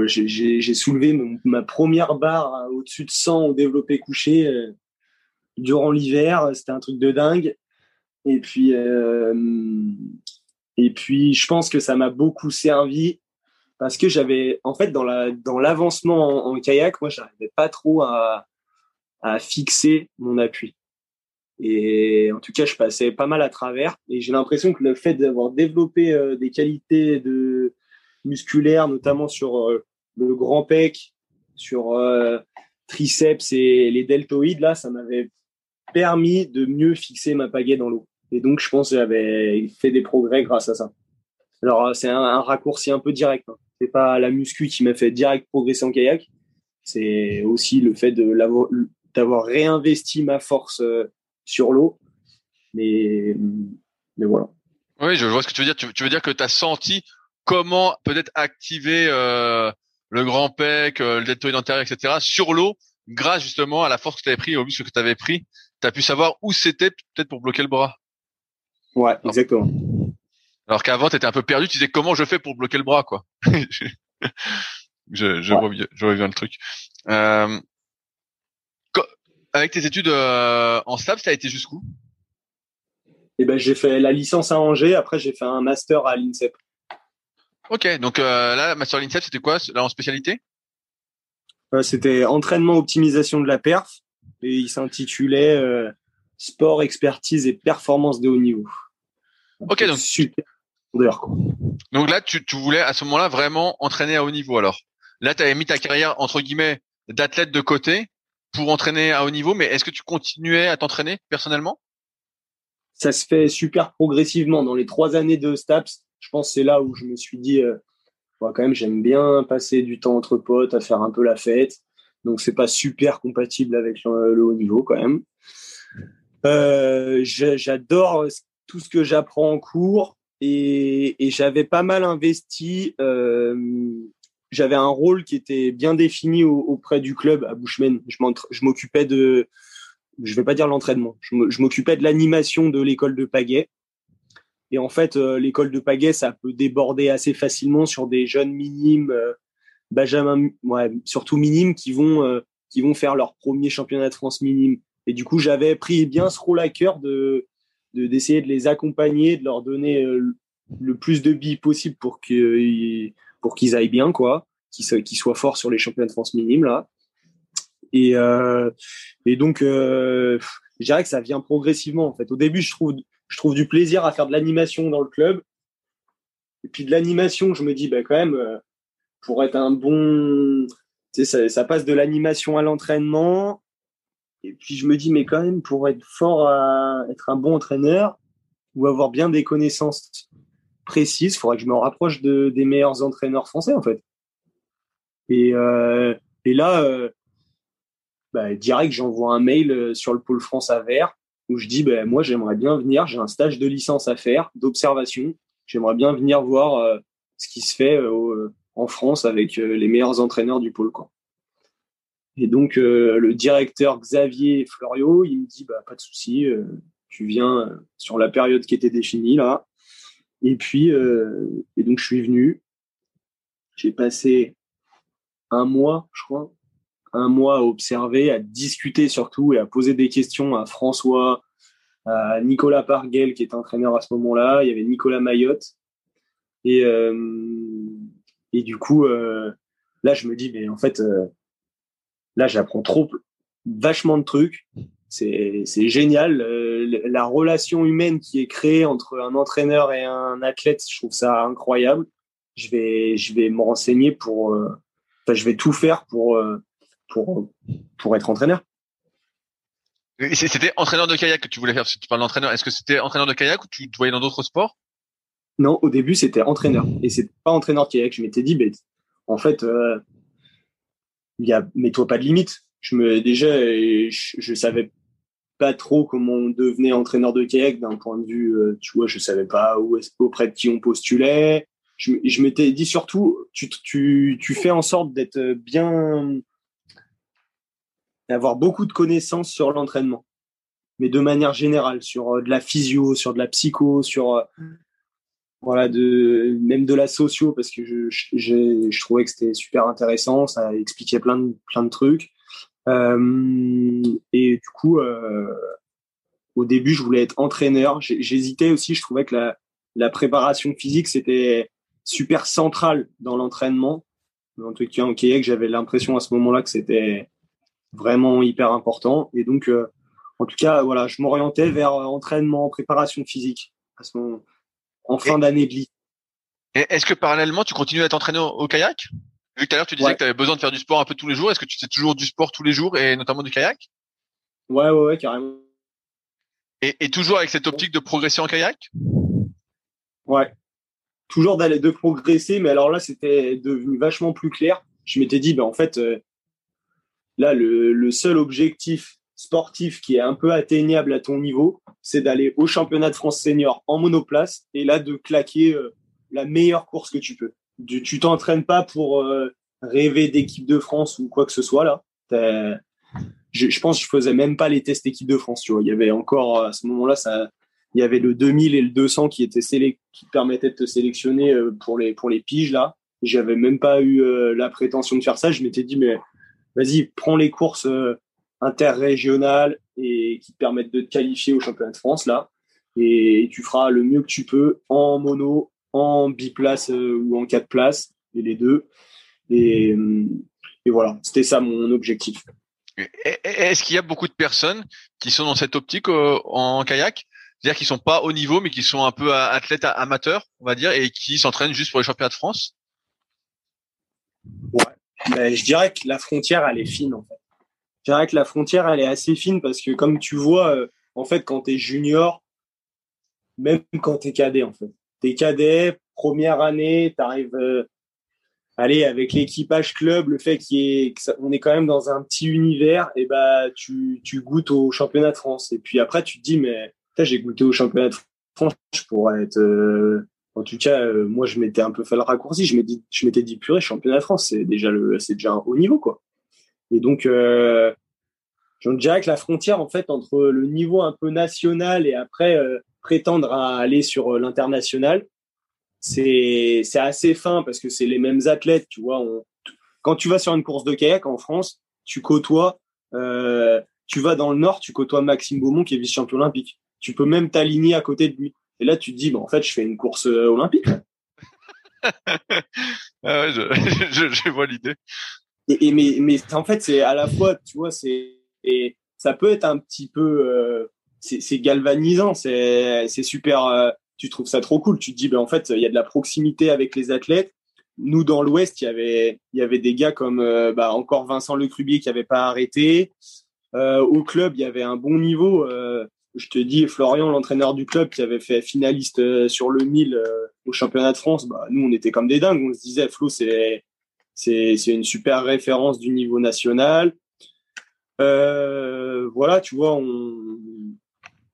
j'ai soulevé ma première barre au-dessus de 100 au développé couché euh, durant l'hiver. C'était un truc de dingue. Et puis, euh, et puis, je pense que ça m'a beaucoup servi parce que j'avais, en fait, dans la dans l'avancement en, kayak, moi, j'arrivais pas trop à, à fixer mon appui. Et en tout cas, je passais pas mal à travers. Et j'ai l'impression que le fait d'avoir développé euh, des qualités de musculaires, notamment sur euh, le grand pec, sur euh, triceps et les deltoïdes, là, ça m'avait permis de mieux fixer ma pagaie dans l'eau. Et donc, je pense que j'avais fait des progrès grâce à ça. Alors, c'est un, raccourci un peu direct. Hein c'est pas la muscu qui m'a fait direct progresser en kayak. C'est aussi le fait d'avoir réinvesti ma force euh, sur l'eau. Mais, mais voilà. Oui, je vois ce que tu veux dire. Tu, veux dire que tu as senti comment peut-être activer euh, le grand pec, euh, le deltoïde antérieur, etc. sur l'eau grâce justement à la force que tu avais pris, au muscle que tu avais pris. Tu as pu savoir où c'était peut-être pour bloquer le bras. Ouais, exactement. Alors qu'avant, tu étais un peu perdu, tu disais comment je fais pour bloquer le bras, quoi? je, je, vois bien, je vois bien le truc. Euh, avec tes études euh, en STAPS, ça a été jusqu'où? Eh ben, j'ai fait la licence à Angers. Après, j'ai fait un master à l'INSEP. Ok, donc euh, là, master à l'INSEP, c'était quoi? Là en spécialité? Euh, C'était entraînement optimisation de la perf et il s'intitulait euh, sport expertise et performance de haut niveau. Ok, donc super donc là, tu, tu voulais à ce moment-là vraiment entraîner à haut niveau. Alors là, tu avais mis ta carrière entre guillemets d'athlète de côté pour entraîner à haut niveau, mais est-ce que tu continuais à t'entraîner personnellement? Ça se fait super progressivement. Dans les trois années de STAPS, je pense c'est là où je me suis dit, euh, quand même, j'aime bien passer du temps entre potes, à faire un peu la fête. Donc c'est pas super compatible avec le, haut niveau quand même. Euh, j'adore tout ce que j'apprends en cours et, et j'avais pas mal investi. Euh, j'avais un rôle qui était bien défini auprès du club à Bushman. Je m'occupais de, je vais pas dire l'entraînement, je m'occupais de l'animation de l'école de Pagaie. Et en fait, euh, l'école de Pagaie, ça peut déborder assez facilement sur des jeunes minimes, euh, Benjamin, ouais, surtout minimes, qui vont euh, qui vont faire leur premier championnat de France minime. Et du coup, j'avais pris bien ce rôle à cœur de d'essayer de, les accompagner, de leur donner euh, le plus de billes possible pour qu'ils pour qu'ils aillent bien, quoi, qu'ils qu'ils soient forts sur les championnats de France minimes là. Et euh, et donc euh, je dirais que ça vient progressivement en fait. Au début, je trouve je trouve du plaisir à faire de l'animation dans le club. Et puis de l'animation, je me dis bah quand même euh, pour être un bon ça, ça passe de l'animation à l'entraînement et puis je me dis, mais quand même, pour être fort à être un bon entraîneur, ou avoir bien des connaissances précises. Il faudrait que je me rapproche de, des meilleurs entraîneurs français, en fait. Et, euh, là, euh, bah, direct, j'envoie un mail euh, sur le pôle France à Vert où je dis, bah, moi, j'aimerais bien venir, j'ai un stage de licence à faire, d'observation. J'aimerais bien venir voir ce qui se fait en France avec les meilleurs entraîneurs du pôle. Quoi. Et donc, le directeur Xavier Florio, il me dit, bah, pas de souci, tu viens sur la période qui était définie là. Et puis, et donc, je suis venu. J'ai passé un mois, je crois, un mois à observer, à discuter surtout et à poser des questions à François, à Nicolas Parguel qui est entraîneur à ce moment-là, il y avait Nicolas Mayotte. Et, euh, et du coup, euh, là, je me dis, mais en fait, euh, là, j'apprends trop, vachement de trucs. C'est, c'est génial. la relation humaine qui est créée entre un entraîneur et un athlète, je trouve ça incroyable. Je vais, je vais me renseigner pour, enfin, je vais tout faire pour, pour, pour être entraîneur. C'était entraîneur de kayak que tu voulais faire, si tu parles d'entraîneur. Est-ce que c'était entraîneur de kayak ou tu te voyais dans d'autres sports? Non, au début, c'était entraîneur. Et c'est pas entraîneur de kayak. Je m'étais dit, ben, en fait, euh, y a, mets-toi pas de limite. Je me, déjà, je, savais pas trop comment on devenait entraîneur de kayak d'un point de vue, euh, tu vois, je savais pas auprès de qui on postulait. Je, je m'étais dit surtout, tu, tu, tu fais en sorte d'être bien, d'avoir beaucoup de connaissances sur l'entraînement, mais de manière générale, sur euh, de la physio, sur de la psycho, sur euh, voilà, de même de la socio, parce que je, je, je trouvais que c'était super intéressant, ça expliquait plein de plein de trucs. Euh, et du coup, euh, au début, je voulais être entraîneur. J'hésitais aussi. Je trouvais que la, la préparation physique c'était super central dans l'entraînement. En tout cas, en kayak, j'avais l'impression à ce moment-là que c'était vraiment hyper important. Et donc, euh, en tout cas, voilà, je m'orientais vers entraînement, préparation physique à ce moment, en fin d'année de lycée. Est-ce que parallèlement, tu continues à t'entraîner au, kayak? Vu que tout à l'heure, tu disais que tu avais besoin de faire du sport un peu tous les jours. Est-ce que tu fais toujours du sport tous les jours et notamment du kayak? Ouais, ouais, ouais, carrément. Et, et toujours avec cette optique de progresser en kayak? Ouais. Toujours d'aller de progresser, mais alors là, c'était devenu vachement plus clair. Je m'étais dit, ben en fait, euh, Là, le, seul objectif sportif qui est un peu atteignable à ton niveau, c'est d'aller au championnat de France senior en monoplace et là de claquer euh, la meilleure course que tu peux. Tu t'entraînes pas pour euh, rêver d'équipe de France ou quoi que ce soit là. Je, je, pense que je faisais même pas les tests équipe de France. Tu vois, il y avait encore à ce moment-là, ça, il y avait le 2000 et le 200 qui étaient qui permettaient de te sélectionner euh, pour les pour les piges là. J'avais même pas eu la prétention de faire ça. Je m'étais dit mais vas-y, prends les courses euh, interrégionales et qui te permettent de te qualifier au championnat de France là, et tu feras le mieux que tu peux en mono, en biplace euh, ou en quatre places, et les deux. Et, euh, et voilà, c'était ça mon objectif. Est-ce qu'il y a beaucoup de personnes qui sont dans cette optique en kayak? C'est-à-dire qui sont pas au niveau, mais qui sont un peu athlètes amateurs, on va dire, et qui s'entraînent juste pour les championnats de France? Ouais, ben, je dirais que la frontière, elle est fine, en fait. Je dirais que la frontière, elle est assez fine parce que, comme tu vois, euh, en fait, quand tu es junior, même quand tu es cadet, en fait, tu es cadet, première année, tu arrives, euh, allez, avec l'équipage club, le fait qu'on est, on est quand même dans un petit univers, et bah, tu, tu goûtes au championnat de France. Et puis après, tu te dis, mais j'ai goûté au championnat de France, je pourrais être. Euh, en tout cas, euh, moi, je m'étais un peu fait le raccourci. Je m'étais dit, purée, championnat de France, c'est déjà le, déjà un haut niveau, quoi. Et donc, euh, je dirais que la frontière, en fait, entre le niveau un peu national et après euh, prétendre à aller sur euh, l'international, c'est, assez fin parce que c'est les mêmes athlètes, tu vois. quand tu vas sur une course de kayak en France, tu côtoies, tu vas dans le nord, tu côtoies Maxime Beaumont qui est vice-champion olympique. Tu peux même t'aligner à côté de lui. Et là, tu te dis, bon, en fait, je fais une course euh, olympique. ah ouais, je, vois l'idée. Et, mais, mais en fait, c'est à la fois, tu vois, c'est et ça peut être un petit peu, euh, c'est galvanisant, c'est c'est super. Euh, tu trouves ça trop cool. Tu te dis, ben en fait, il y a de la proximité avec les athlètes. Nous, dans l'Ouest, il y avait il y avait des gars comme bah, encore Vincent Lecrubier qui avait pas arrêté. au club, il y avait un bon niveau je te dis, Florian, l'entraîneur du club qui avait fait finaliste sur le 1000 au championnat de France, bah, nous, on était comme des dingues. On se disait, Flo, c'est, c'est une super référence du niveau national. Euh, voilà, tu vois, on,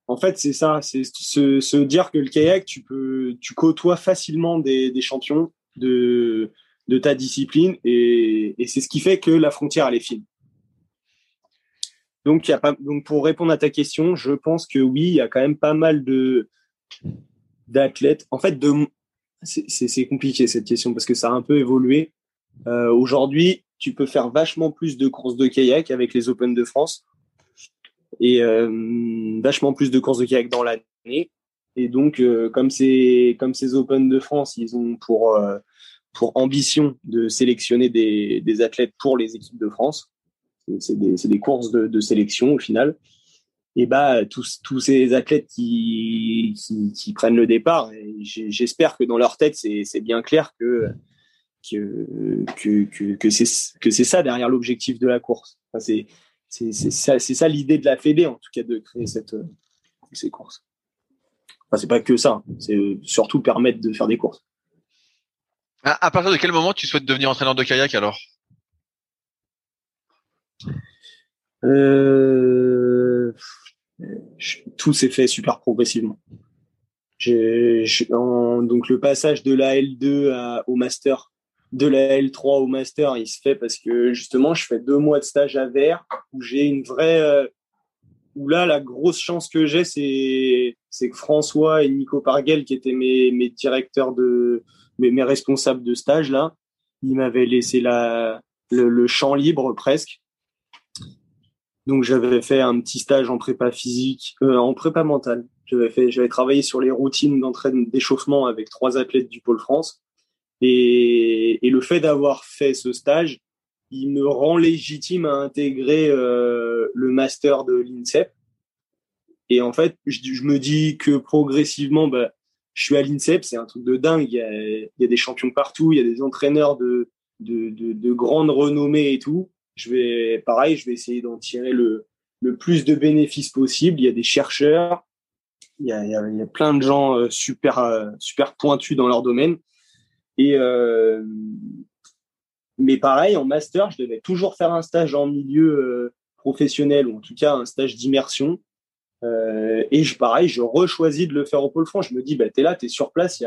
en fait, c'est ça, c'est se, dire que le kayak, tu tu côtoies facilement des, champions de, ta discipline et, c'est ce qui fait que la frontière, elle est fine. Donc, pour répondre à ta question, je pense que oui, il y a quand même pas mal d'athlètes. En fait, c'est compliqué cette question parce que ça a un peu évolué. Euh, Aujourd'hui, tu peux faire vachement plus de courses de kayak avec les Open de France et euh, vachement plus de courses de kayak dans l'année. Et donc, euh, comme c'est comme ces Open de France, ils ont pour ambition de sélectionner des, athlètes pour les équipes de France. C'est des, courses de, sélection au final et bah tous ces athlètes qui, prennent le départ j'espère que dans leur tête c'est bien clair que que que que, que c'est que c'est ça derrière l'objectif de la course. Enfin, c'est c'est c'est ça c'est ça l'idée de la Fédé en tout cas de créer cette ces courses. Enfin c'est pas que ça c'est surtout permettre de faire des courses. À, à partir de quel moment tu souhaites devenir entraîneur de kayak alors? Euh, tout s'est fait super progressivement. Donc le passage de la L2 à, au master, de la L3 au master, il se fait parce que justement, je fais deux mois de stage à Vert où j'ai une vraie, euh, où là, la grosse chance que j'ai, c'est, que François et Nico Parguel, qui étaient mes, mes directeurs de, mes, mes responsables de stage là, ils m'avaient laissé la, le, champ libre presque donc j'avais fait un petit stage en prépa physique, euh, en prépa mentale. J'avais j'avais travaillé sur les routines d'entraînement, d'échauffement avec trois athlètes du pôle France. Et, le fait d'avoir fait ce stage, il me rend légitime à intégrer euh, le master de l'INSEP. Et en fait, je, me dis que progressivement, bah, je suis à l'INSEP, c'est un truc de dingue. Il y, a, des champions partout, il y a des entraîneurs de, de, de, de grande renommée et tout je vais, pareil, je vais essayer d'en tirer le, le plus de bénéfices possible. Il y a des chercheurs, il y a, il y a, il y a plein de gens euh, super, euh, super pointus dans leur domaine. Euh, mais pareil, en master, je devais toujours faire un stage en milieu euh, professionnel ou en tout cas un stage d'immersion. Euh, et je, pareil, je rechoisis de le faire au Pôle France. Je me dis, bah, t'es là, t'es sur place,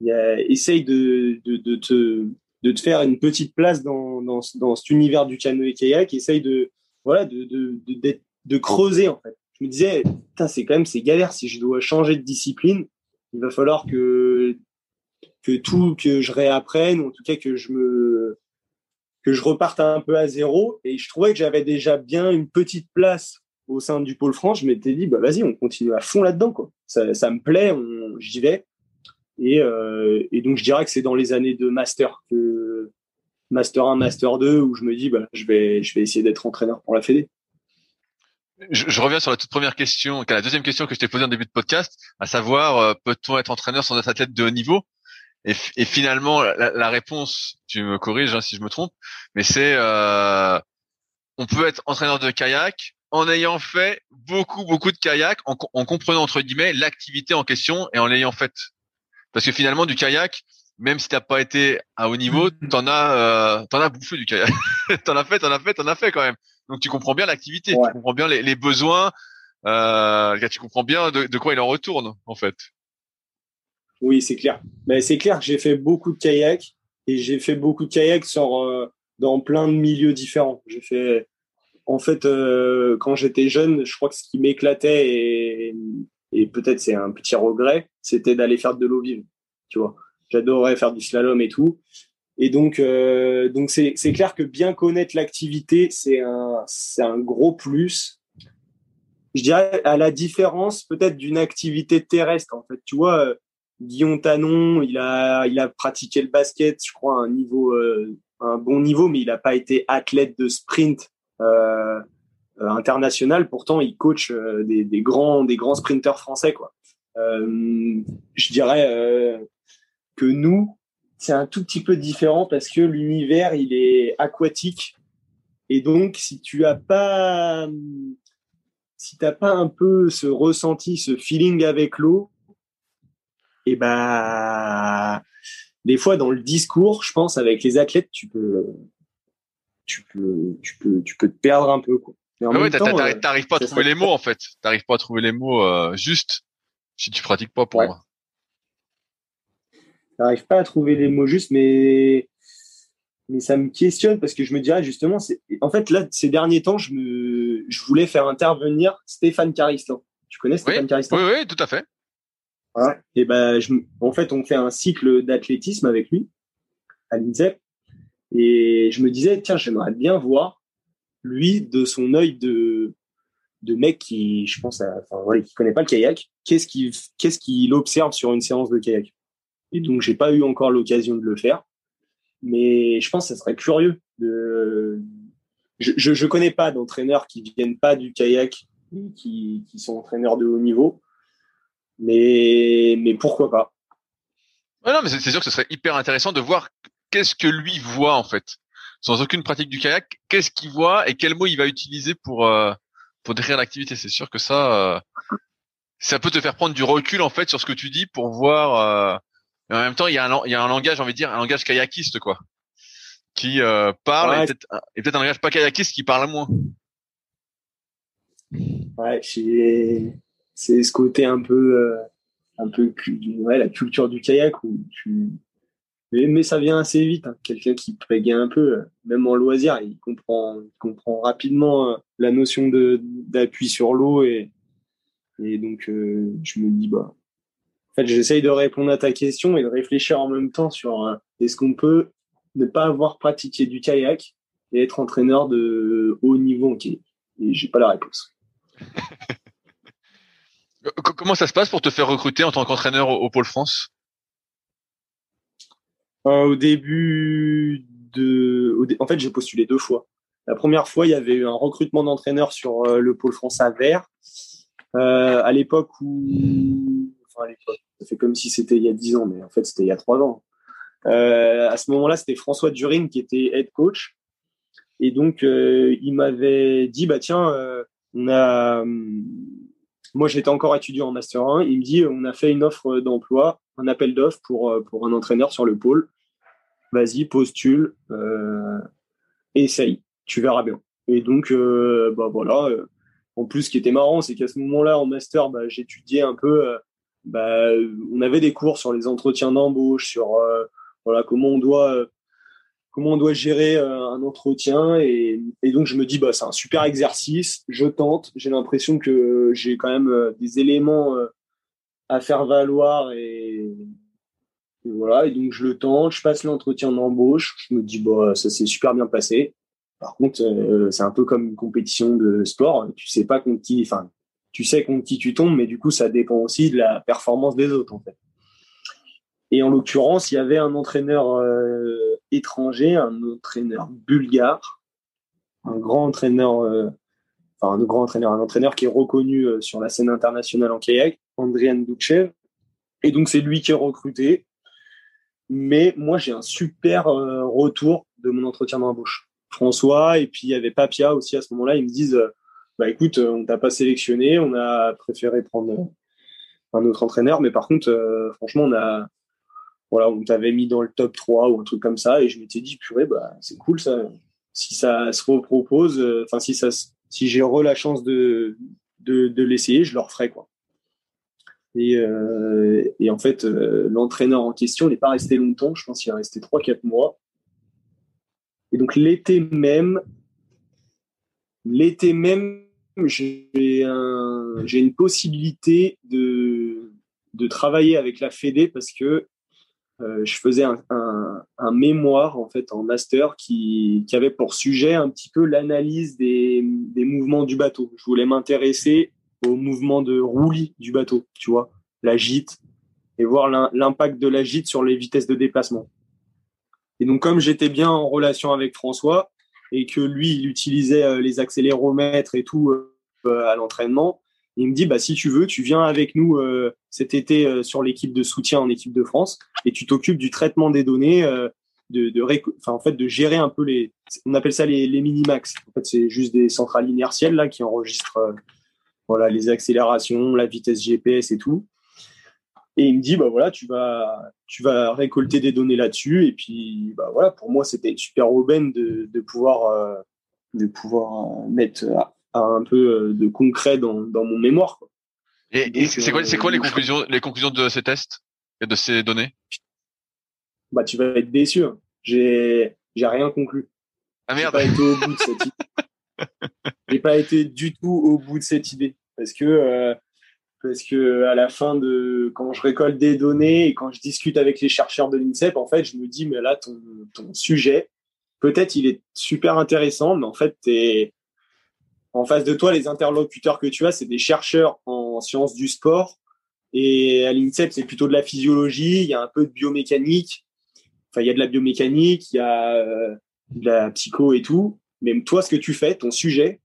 essaye de, te faire une petite place dans, cet univers du canoë kayak, essaye de, creuser. Je me disais, c'est quand même, galère. Si je dois changer de discipline, il va falloir que, que tout, que je réapprenne, en tout cas que je me, que je reparte un peu à zéro. Et je trouvais que j'avais déjà bien une petite place au sein du pôle France. Je m'étais dit, bah, vas-y, on continue à fond là-dedans, quoi. Ça, ça me plaît, j'y vais. Et, euh, et, donc, je dirais que c'est dans les années de master, que master 1, master 2, où je me dis, bah, je vais, je vais essayer d'être entraîneur pour la Fédé. Je, je, reviens sur la toute première question, la deuxième question que je t'ai posée en début de podcast, à savoir, euh, peut-on être entraîneur sans être athlète de haut niveau? Et, et, finalement, la, la, réponse, tu me corriges hein, si je me trompe, mais c'est, euh, on peut être entraîneur de kayak en ayant fait beaucoup, beaucoup de kayak, en, en comprenant entre guillemets l'activité en question et en l'ayant faite parce que finalement, du kayak, même si t'as pas été à haut niveau, mm-hmm. t'en as, euh, t'en as bouffé du kayak. t'en as fait, t'en as fait, t'en as fait quand même. Donc tu comprends bien l'activité, ouais. tu comprends bien les, les besoins, euh, tu comprends bien de, de, quoi il en retourne en fait. Oui, c'est clair. Mais c'est clair que j'ai fait beaucoup de kayak et j'ai fait beaucoup de kayak euh, dans plein de milieux différents. J'ai fait, en fait, euh, quand j'étais jeune, je crois que ce qui m'éclatait et, peut-être c'est un petit regret, c'était d'aller faire de l'eau vive. Tu vois, j'adorais faire du slalom et tout. Et donc, euh, donc c'est c'est clair que bien connaître l'activité, c'est un c'est un gros plus. Je dirais à la différence peut-être d'une activité terrestre. En fait, tu vois, Guillaume Tanon, il a il a pratiqué le basket, je crois, un niveau euh, un bon niveau, mais il n'a pas été athlète de sprint. Euh, euh, international. Pourtant, il coach euh, des, des, grands, des grands sprinteurs français, quoi. Je dirais que nous, c'est un tout petit peu différent parce que l'univers, il est aquatique. Et donc, si tu as pas, si t'as pas un peu ce ressenti, ce feeling avec l'eau, et eh bah des fois dans le discours, je pense avec les athlètes, tu peux tu peux tu peux tu peux te perdre un peu quoi. Mais en euh, t'arrives pas à trouver les mots en fait. T'arrives pas à trouver les mots euh, juste si tu pratiques pas pour ouais. moi. T'arrives pas à trouver les mots justes, mais mais ça me questionne parce que je me dirais justement, c'est en fait là ces derniers temps, je me je voulais faire intervenir Stéphane Caristan. Tu connais Stéphane oui, Caristan Oui, oui, tout à fait. Et ben, je, en fait, on fait un cycle d'athlétisme avec lui à l'INSEP. Et je me disais, tiens, j'aimerais bien voir lui de son œil de de mec qui, je pense, enfin voilà, qui connaît pas le kayak. Qu'est-ce qu'il qu'est-ce qu'il observe sur une séance de kayak Et donc, j'ai pas eu encore l'occasion de le faire, mais je pense que ça serait curieux de. Je je, je connais pas d'entraîneurs qui viennent pas du kayak qui qui sont entraîneurs de haut niveau mais, mais pourquoi pas? Ouais, Non, mais c'est sûr que ce serait hyper intéressant de voir qu'est-ce que lui voit en fait, sans aucune pratique du kayak, qu'est-ce qu'il voit et quel mot il va utiliser pour euh, pour décrire l'activité? C'est sûr que ça, euh, ça peut te faire prendre du recul en fait sur ce que tu dis pour voir. Euh, en même temps, il y a un il y a un langage, j'ai envie de dire, un langage kayakiste quoi, qui euh, parle et peut-être peut un langage pas kayakiste qui parle moins. Ouais, j'ai c'est ce côté un peu euh, un peu ouais, la culture du kayak où tu mais, ça vient assez vite hein. quelqu'un qui prégaye un peu euh, même en loisir il comprend il comprend rapidement euh, la notion d'appui sur l'eau et et donc je me dis bah en fait j'essaye de répondre à ta question et de réfléchir en même temps sur est-ce qu'on peut ne pas avoir pratiqué du kayak et être entraîneur de haut niveau en kayak? Et j'ai pas la réponse Comment ça se passe pour te faire recruter en tant qu'entraîneur au, Pôle France? Euh, Au début de, en fait, j'ai postulé deux fois. La première fois, il y avait eu un recrutement d'entraîneur sur euh, le Pôle France à Vert. Euh, à l'époque où, enfin, à l'époque, ça fait comme si c'était il y a dix ans, mais en fait, c'était il y a trois ans. À ce moment-là, c'était François During qui était head coach. Et donc, il m'avait dit, bah tiens, on a moi, j'étais encore étudiant en Master 1. Il me dit, on a fait une offre d'emploi, un appel d'offres pour, euh, pour un entraîneur sur le pôle. Vas-y, postule, euh, essaye, tu verras bien. Et donc, euh, bah voilà. En plus, ce qui était marrant, c'est qu'à ce moment-là, en master, bah, j'étudiais un peu. bah, on avait des cours sur les entretiens d'embauche, sur voilà comment on doit comment on doit gérer euh, un entretien et, et, donc je me dis bah c'est un super exercice je tente j'ai l'impression que j'ai quand même euh, des éléments euh, à faire valoir et, voilà et donc je le tente je passe l'entretien d'embauche je me dis bah ça s'est super bien passé. Par contre c'est un peu comme une compétition de sport tu sais pas contre qui enfin tu sais contre qui tu tombes mais du coup ça dépend aussi de la performance des autres en fait. Et en l'occurrence, il y avait un entraîneur euh, étranger, un entraîneur bulgare, un grand entraîneur, euh, enfin un grand entraîneur, un entraîneur qui est reconnu euh, sur la scène internationale en kayak, Andrian Dukchev. Et donc c'est lui qui est recruté. Mais moi j'ai un super retour de mon entretien d'embauche. François et puis il y avait Papia aussi à ce moment-là. Ils me disent, bah écoute, on t'a pas sélectionné, on a préféré prendre un autre entraîneur, mais par contre, franchement, on a voilà, on t'avait mis dans le top 3 ou un truc comme ça, et je m'étais dit, purée, bah, c'est cool ça. Si ça se repropose, euh, enfin, si ça, si j'ai re la chance de, de, l'essayer, je le referai, quoi. Et, euh, et en fait, euh, l'entraîneur en question n'est pas resté longtemps, je pense qu'il est resté 3-4 mois. Et donc, l'été même, l'été même, j'ai un, une possibilité de, de travailler avec la Fédé parce que je faisais un, mémoire en fait en master qui, avait pour sujet un petit peu l'analyse des, des, mouvements du bateau. Je voulais m'intéresser au mouvement de roulis du bateau, tu vois, la gîte, et voir l'impact de la gîte sur les vitesses de déplacement. Et donc comme j'étais bien en relation avec François et que lui il utilisait euh, les accéléromètres et tout euh, à l'entraînement, il me dit bah si tu veux, tu viens avec nous euh, cet été euh, sur l'équipe de soutien en équipe de France et tu t'occupes du traitement des données, euh, de, en fait de gérer un peu les, on appelle ça les, les minimax. En fait c'est juste des centrales inertielles qui enregistrent voilà, les accélérations, la vitesse GPS et tout. Et il me dit, bah voilà, tu vas, récolter des données là-dessus. Et puis, bah voilà, pour moi, c'était super aubaine de pouvoir mettre un peu de concret dans, dans mon mémoire. Quoi. Et, c'est quoi, c'est quoi les conclusions, les conclusions de ces tests et de ces données? Bah, tu vas être déçu. Hein. J'ai, j'ai rien conclu. Ah merde. J'ai pas été au bout de cette idée. j'ai pas été du tout au bout de cette idée parce que euh, parce que à la fin de quand je récolte des données et quand je discute avec les chercheurs de l'INSEP, en fait, je me dis mais là ton ton sujet peut-être il est super intéressant, mais en fait t'es en face de toi les interlocuteurs que tu as, c'est des chercheurs en sciences du sport et à l'INSEP c'est plutôt de la physiologie, il y a un peu de biomécanique, enfin il y a de la biomécanique, il y a euh, de la psycho et tout. Mais toi, ce que tu fais, ton sujet,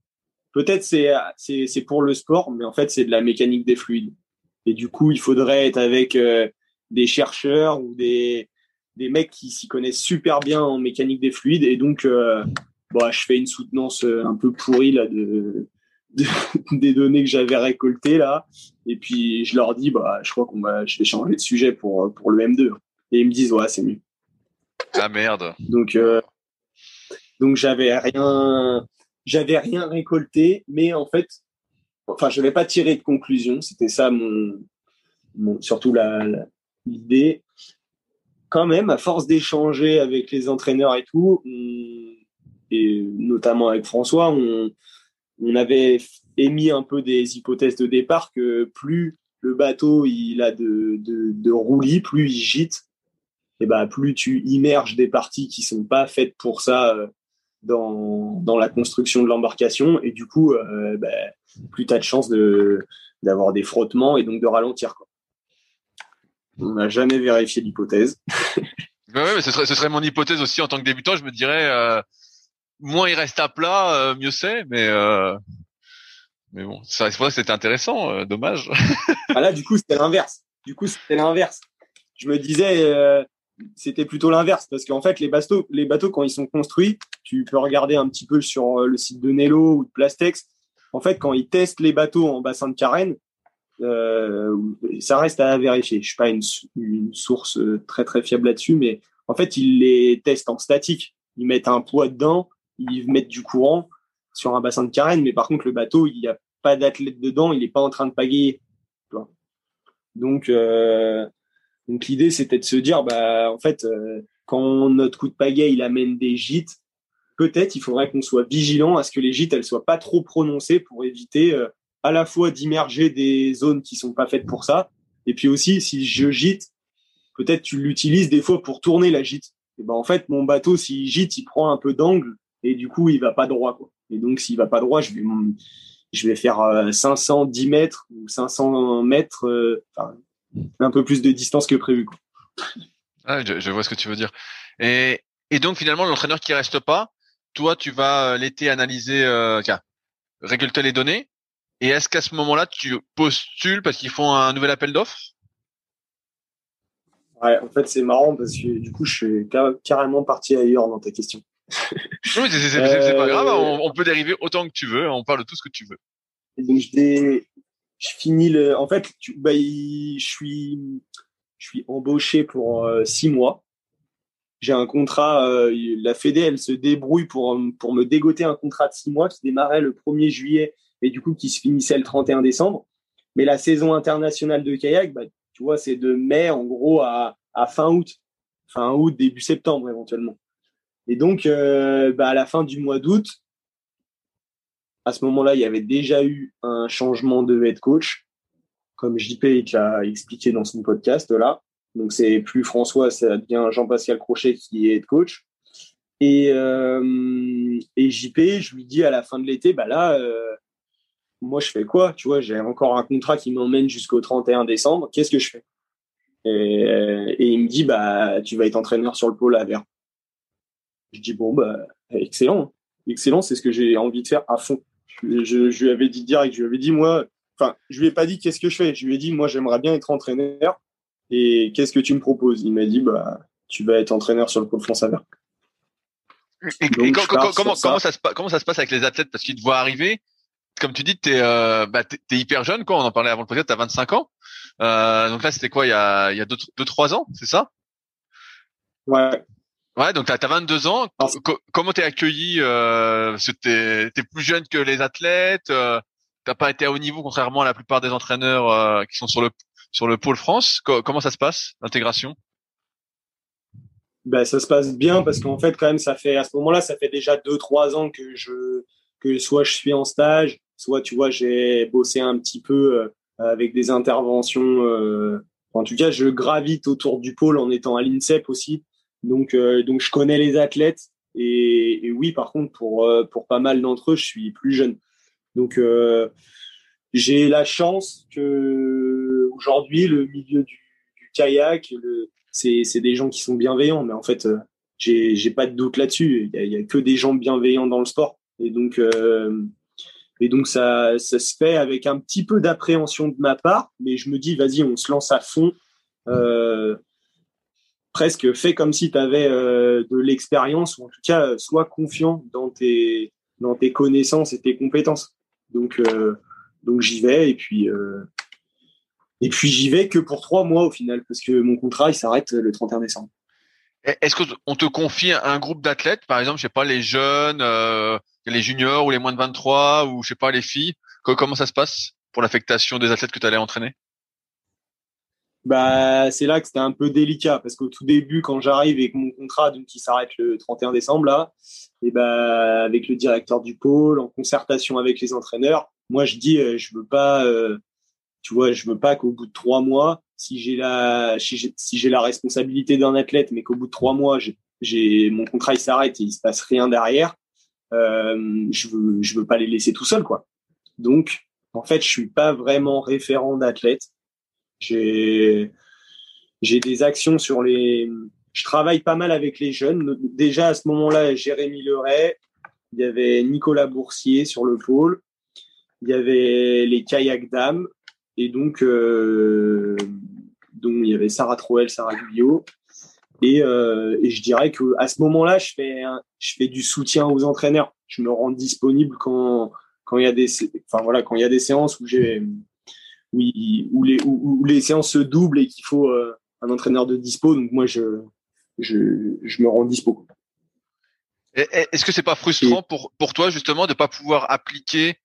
peut-être c'est c'est pour le sport, mais en fait c'est de la mécanique des fluides. Et du coup, il faudrait être avec euh, des chercheurs ou des des mecs qui s'y connaissent super bien en mécanique des fluides. Et donc, euh, bah, je fais une soutenance euh, un peu pourrie là de, des données que j'avais récoltées là. Et puis je leur dis, bah, je crois qu'on va, je vais changer de sujet pour pour le M2. Et ils me disent, ouais, c'est mieux. Ah merde. Donc euh, donc j'avais rien, j'avais rien récolté, mais en fait, enfin, je n'avais pas tiré de conclusion. C'était ça mon, mon surtout la, l'idée. Quand même, à force d'échanger avec les entraîneurs et tout, et notamment avec François, on, avait émis un peu des hypothèses de départ que plus le bateau il a de, de, roulis, plus il gîte, et bah plus tu immerges des parties qui sont pas faites pour ça euh, dans, dans la construction de l'embarcation et du coup euh, bah, plus tu as de chances de d'avoir des frottements et donc de ralentir. On n'a jamais vérifié l'hypothèse. ouais, mais ce serait, ce serait mon hypothèse aussi en tant que débutant. Je me dirais, euh, moins il reste à plat, euh, mieux c'est. Mais euh, mais bon, c'est vrai que c'était intéressant. Euh, dommage. ah là, du coup, c'était l'inverse. Du coup, c'était l'inverse. Je me disais, c'était plutôt l'inverse parce qu'en fait les bateaux les bateaux quand ils sont construits tu peux regarder un petit peu sur euh, le site de Nello ou de Plastex en fait quand ils testent les bateaux en bassin de carène euh, ça reste à vérifier je suis pas une, une source euh, très très fiable là-dessus mais en fait ils les testent en statique ils mettent un poids dedans ils mettent du courant sur un bassin de carène mais par contre le bateau il n'y a pas d'athlète dedans il n'est pas en train de pagayer donc euh, donc l'idée c'était de se dire bah en fait euh, quand notre coup de pagaie il amène des gîtes, peut-être il faudrait qu'on soit vigilant à ce que les gîtes elles soient pas trop prononcées pour éviter euh, à la fois d'immerger des zones qui sont pas faites pour ça et puis aussi si je gîte, peut-être tu l'utilises des fois pour tourner la gîte. Et ben en fait mon bateau s'il gîte, il prend un peu d'angle et du coup il va pas droit quoi. Et donc s'il va pas droit, je vais je vais faire 510 euh, mètres ou 500 mètres enfin un peu plus de distance que prévu. Quoi. Ah, je, vois ce que tu veux dire. Et, et donc finalement, l'entraîneur qui reste pas, toi, tu vas euh, l'été analyser, euh, récolter les données. Et est-ce qu'à ce, moment-là, tu postules parce qu'ils font un nouvel appel d'offres? Ouais, en fait, c'est marrant parce que du coup, je suis carrément parti ailleurs dans ta question. Oui, c'est pas grave. On, on, peut dériver autant que tu veux. On parle de tout ce que tu veux. Et donc, je, je finis le. En fait, tu, bah, je suis, je suis embauché pour euh, six mois. J'ai un contrat. Euh, la Fédé, elle se débrouille pour pour me dégoter un contrat de six mois qui démarrait le 1er juillet et du coup qui se finissait le 31 décembre. Mais la saison internationale de kayak, bah, tu vois, c'est de mai en gros à, à fin août, fin août début septembre éventuellement. Et donc, euh, bah, à la fin du mois d'août, à ce moment-là, il y avait déjà eu un changement de head coach, comme JP l'a expliqué dans son podcast là. Donc c'est plus François, ça devient Jean-Pascal Crochet qui est head coach. Et, euh, et JP, je lui dis à la fin de l'été, bah là, euh, moi je fais quoi? Tu vois, j'ai encore un contrat qui m'emmène jusqu'au 31 décembre. Qu'est-ce que je fais? Et, et, il me dit, bah tu vas être entraîneur sur le pôle à Vert. Je dis bon bah excellent, excellent, c'est ce que j'ai envie de faire à fond je, lui avais dit direct, je lui avais dit moi, enfin, je lui ai pas dit qu'est-ce que je fais? Je lui ai dit moi j'aimerais bien être entraîneur et qu'est-ce que tu me proposes? Il m'a dit bah tu vas être entraîneur sur le pôle France Aver. Et, comment, ça se, comment ça se passe avec les athlètes? Parce qu'ils te voient arriver comme tu dis, t'es euh, bah, es, hyper jeune, quoi. On en parlait avant le podcast. T'as 25 ans. Euh, donc là, c'était quoi? Il y a il y a deux deux trois ans, c'est ça? Ouais. Ouais, donc t'as as 22 ans. comment t'es accueilli euh, T'es es plus jeune que les athlètes. Euh, T'as pas été à haut niveau, contrairement à la plupart des entraîneurs euh, qui sont sur le sur le pôle France. comment ça se passe l'intégration? Ben, ça se passe bien parce qu'en fait quand même ça fait à ce moment-là ça fait déjà deux trois ans que je que soit je suis en stage soit tu vois j'ai bossé un petit peu euh, avec des interventions euh, en tout cas je gravite autour du pôle en étant à l'INSEP aussi donc euh, donc je connais les athlètes et, et, oui par contre pour pour pas mal d'entre eux je suis plus jeune donc j'ai la chance que aujourd'hui le milieu du, du kayak le c'est des gens qui sont bienveillants. Mais en fait, euh, j'ai pas de doute là-dessus. Il y a, que des gens bienveillants dans le sport. Et donc euh, et donc ça ça se fait avec un petit peu d'appréhension de ma part, mais je me dis vas-y, on se lance à fond. Euh, presque fais comme si tu avais de l'expérience ou en tout cas sois confiant dans tes dans tes connaissances et tes compétences. Donc donc j'y vais et puis et puis j'y vais que pour trois mois au final, parce que mon contrat il s'arrête le 31 décembre. Est-ce qu'on te confie un groupe d'athlètes, par exemple, je sais pas, les jeunes, euh, les juniors ou les moins de 23 ou je sais pas, les filles? Comment ça se passe pour l'affectation des athlètes que tu allais entraîner? Bah, c'est là que c'était un peu délicat parce qu'au tout début, quand j'arrive avec mon contrat, donc qui s'arrête le 31 décembre là, et bah, avec le directeur du pôle, en concertation avec les entraîneurs, moi je dis, euh, je veux pas, euh, tu vois, je veux pas qu'au bout de trois mois, si j'ai la, si j'ai la responsabilité d'un athlète, mais qu'au bout de trois mois, j'ai mon contrat il s'arrête et il se passe rien derrière, euh, je veux, je veux pas les laisser tout seuls, quoi. Donc, en fait, je suis pas vraiment référent d'athlète. J'ai, j'ai des actions sur les, je travaille pas mal avec les jeunes. Déjà à ce moment-là, Jérémy Leray, il y avait Nicolas Boursier sur le pôle, il y avait les kayak dames, et donc, euh, donc il y avait Sarah Troel, Sarah Guyot. Et, euh, et je dirais que à ce moment-là, je fais je fais du soutien aux entraîneurs. Je me rends disponible quand quand il y a des enfin voilà quand il y a des séances où j'ai où les où, les séances se doublent et qu'il faut euh, un entraîneur de dispo. Donc moi je je je me rends dispo. Est-ce que c'est pas frustrant pour pour toi justement de pas pouvoir appliquer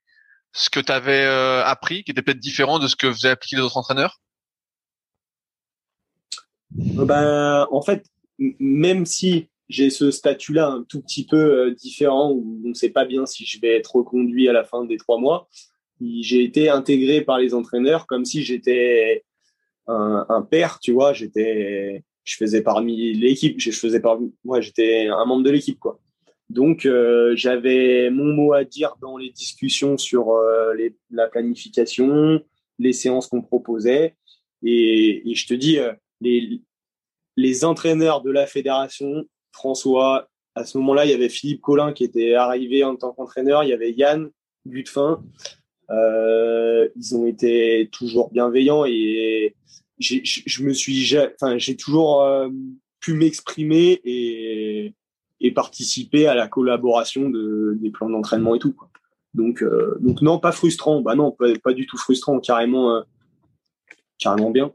ce que tu avais euh, appris, qui était peut-être différent de ce que faisaient appliquer les autres entraîneurs? Euh, ben, En fait, même si j'ai ce statut-là un tout petit peu euh, différent, où on ne sait pas bien si je vais être reconduit à la fin des trois mois, j'ai été intégré par les entraîneurs comme si j'étais un, père, tu vois, j'étais, je faisais parmi l'équipe, je faisais parmi, moi, j'étais un membre de l'équipe, quoi. Donc euh, j'avais mon mot à dire dans les discussions sur euh, la planification, les séances qu'on proposait. Et, je te dis, euh, les, les entraîneurs de la fédération, François, à ce moment-là, il y avait Philippe Collin qui était arrivé en tant qu'entraîneur, il y avait Yann Gutefin. Euh, ils ont été toujours bienveillants et je me suis, enfin, j'ai toujours pu m'exprimer et et participer à la collaboration de, des plans d'entraînement et tout. Quoi. Donc, euh, donc non, pas frustrant. Bah non, pas, pas du tout frustrant, carrément, euh, carrément bien.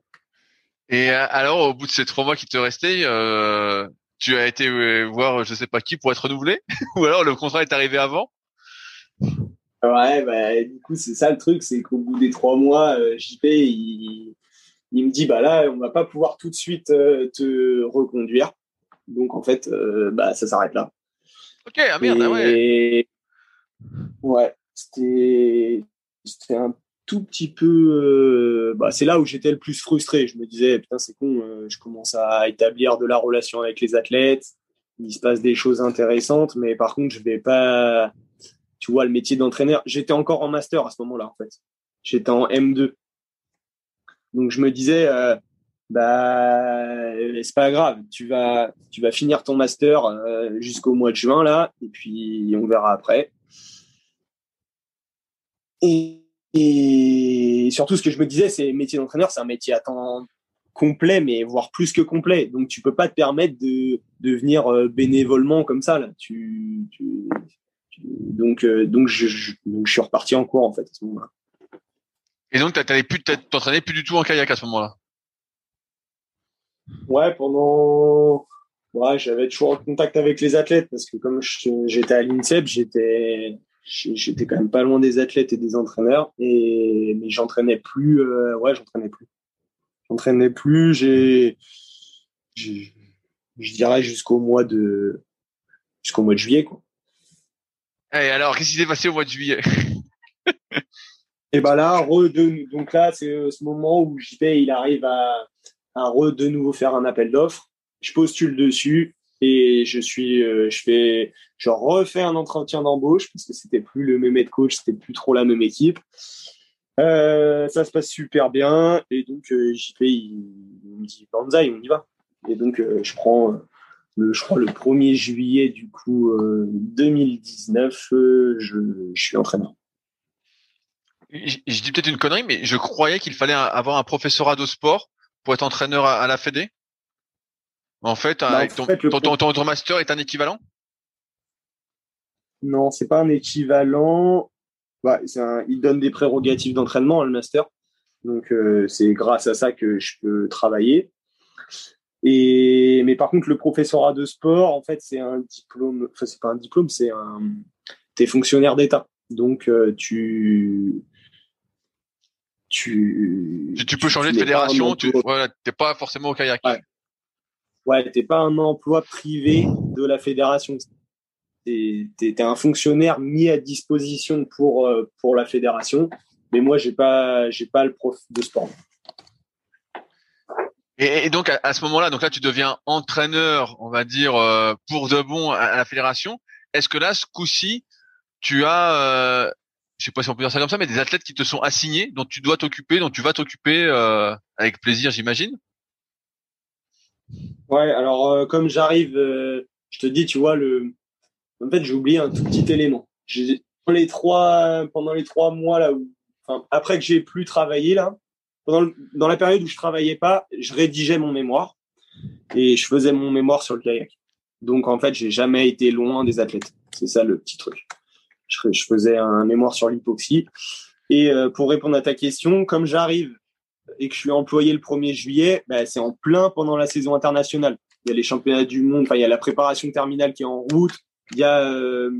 Et euh, alors, au bout de ces trois mois qui te restaient, euh, tu as été euh, voir je sais pas qui pour être renouvelé? Ou alors le contrat est arrivé avant? Ouais, bah, du coup, c'est ça le truc, c'est qu'au bout des trois mois, JP, il, il me dit, bah là, on va pas pouvoir tout de suite te reconduire. Donc en fait, euh, bah, ça s'arrête là. Ok, ah merde, ah ouais. Ouais, c'était c'était un tout petit peu. Euh, bah, c'est là où j'étais le plus frustré. Je me disais, putain, c'est con, euh, je commence à établir de la relation avec les athlètes. Il se passe des choses intéressantes, mais par contre, je vais pas. Le métier d'entraîneur. J'étais encore en master à ce moment-là, en fait. J'étais en M2. Donc je me disais, bah c'est pas grave, tu vas tu vas finir ton master euh, jusqu'au mois de juin là et puis on verra après. Et, et surtout ce que je me disais c'est métier d'entraîneur, c'est un métier à temps complet mais voire plus que complet. Donc tu peux pas te permettre de de venir euh, bénévolement comme ça là. Tu tu Donc, donc, je, je, donc, je suis reparti en cours en fait à ce moment-là. Et donc, t'avais plus, t'entraînais plus du tout en kayak à ce moment-là? Ouais, pendant, ouais, j'avais toujours contact avec les athlètes parce que comme j'étais à l'INSEP, j'étais, j'étais quand même pas loin des athlètes et des entraîneurs et mais j'entraînais plus, euh, ouais, j'entraînais plus, j'entraînais plus. J'ai, je dirais jusqu'au mois de, jusqu'au mois de juillet quoi. Et alors, qu'est-ce qui s'est passé au mois de juillet Et ben là, re donc là, c'est euh, ce moment où JP il arrive à, re de nouveau faire un appel d'offres. Je postule dessus et je suis, euh, je fais, refais un entretien d'embauche parce que c'était plus le même head coach, c'était plus trop la même équipe. Euh, ça se passe super bien et donc JP il, me dit Banzai, on y va. Et donc je prends le, je crois le 1er juillet du coup 2019, je, je suis entraîneur je, dis peut-être une connerie, mais je croyais qu'il fallait avoir un professorat de sport pour être entraîneur à, la Fédé. En fait, bah, ton, ton, master est un équivalent? Non, c'est pas un équivalent. Bah, un, il donne des prérogatives d'entraînement, le master. Donc, euh, c'est grâce à ça que je peux travailler. Et, mais par contre, le professorat de sport, en fait, c'est un diplôme. Enfin, c'est pas un diplôme, c'est un. T'es fonctionnaire d'État. Donc, euh, tu tu, tu, peux changer de fédération, tu n'es pas forcément au kayak. Ouais, ouais t'es pas un emploi privé de la fédération. Tu es, un fonctionnaire mis à disposition pour, euh, pour la fédération. Mais moi, j'ai pas, j'ai pas le prof de sport. Et, donc à, ce moment-là, donc là tu deviens entraîneur, on va dire euh, pour de bon à, la fédération. Est-ce que là, ce coup-ci, tu as euh, je sais pas si on peut dire ça comme ça, mais des athlètes qui te sont assignés, dont tu dois t'occuper, dont tu vas t'occuper euh, avec plaisir, j'imagine? Ouais, alors euh, comme j'arrive, euh, je te dis, tu vois, le, en fait, j'ai oublié un tout petit élément. J'ai les trois, pendant les trois mois là, où, enfin, après que j'ai plus travaillé là, dans la période où je travaillais pas, je rédigeais mon mémoire et je faisais mon mémoire sur le kayak. Donc en fait, j'ai jamais été loin des athlètes. C'est ça le petit truc je, faisais un mémoire sur l'hypoxie. Et euh, pour répondre à ta question, comme j'arrive et que je suis employé le 1er juillet, bah, c'est en plein pendant la saison internationale. Il y a les championnats du monde, enfin il y a la préparation terminale qui est en route, il y a euh,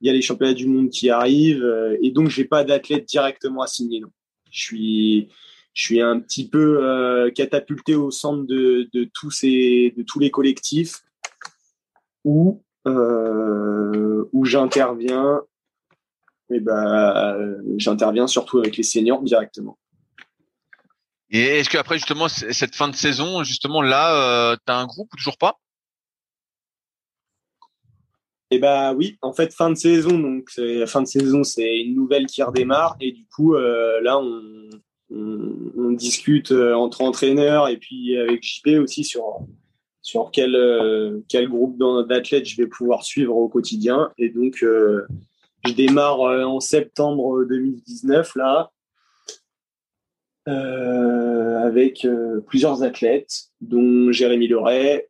les championnats du monde qui arrivent euh, et donc j'ai pas d'athlète directement assigné. Non. Je suis je suis un petit peu catapulté au centre de, de tous ces de tous les collectifs où où j'interviens et eh ben, j'interviens surtout avec les seniors directement. Et est-ce qu'après justement cette fin de saison, justement là, euh, tu as un groupe ou toujours pas? Eh ben oui, en fait fin de saison, donc la fin de saison c'est une nouvelle qui redémarre et du coup euh, là on, on, discute euh, entre entraîneurs et puis avec JP aussi sur sur quel groupe d'athlètes je vais pouvoir suivre au quotidien et donc je démarre euh, en septembre 2019 là, euh, avec euh, plusieurs athlètes, dont Jérémy Leray,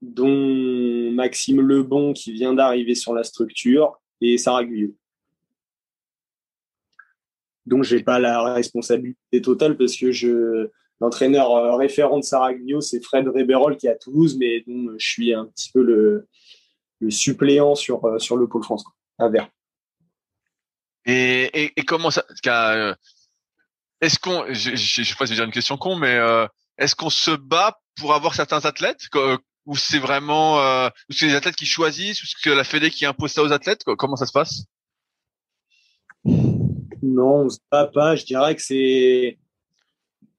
dont Maxime Lebon qui vient d'arriver sur la structure et Sarah Guyot. Donc j'ai pas la responsabilité totale parce que je l'entraîneur référent de Sarah Guyot c'est Fred Reberol qui est à Toulouse, mais dont je suis un petit peu le, suppléant sur sur le pôle France à Vert. Et, et, comment ça euh, Est-ce qu'on, je, je, sais pas si j'ai une question con, mais euh, est-ce qu'on se bat pour avoir certains athlètes ou c'est vraiment euh, c'est les athlètes qui choisissent ou c'est la Fédé qui impose ça aux athlètes Comment ça se passe? Non, on se bat pas. Je dirais que c'est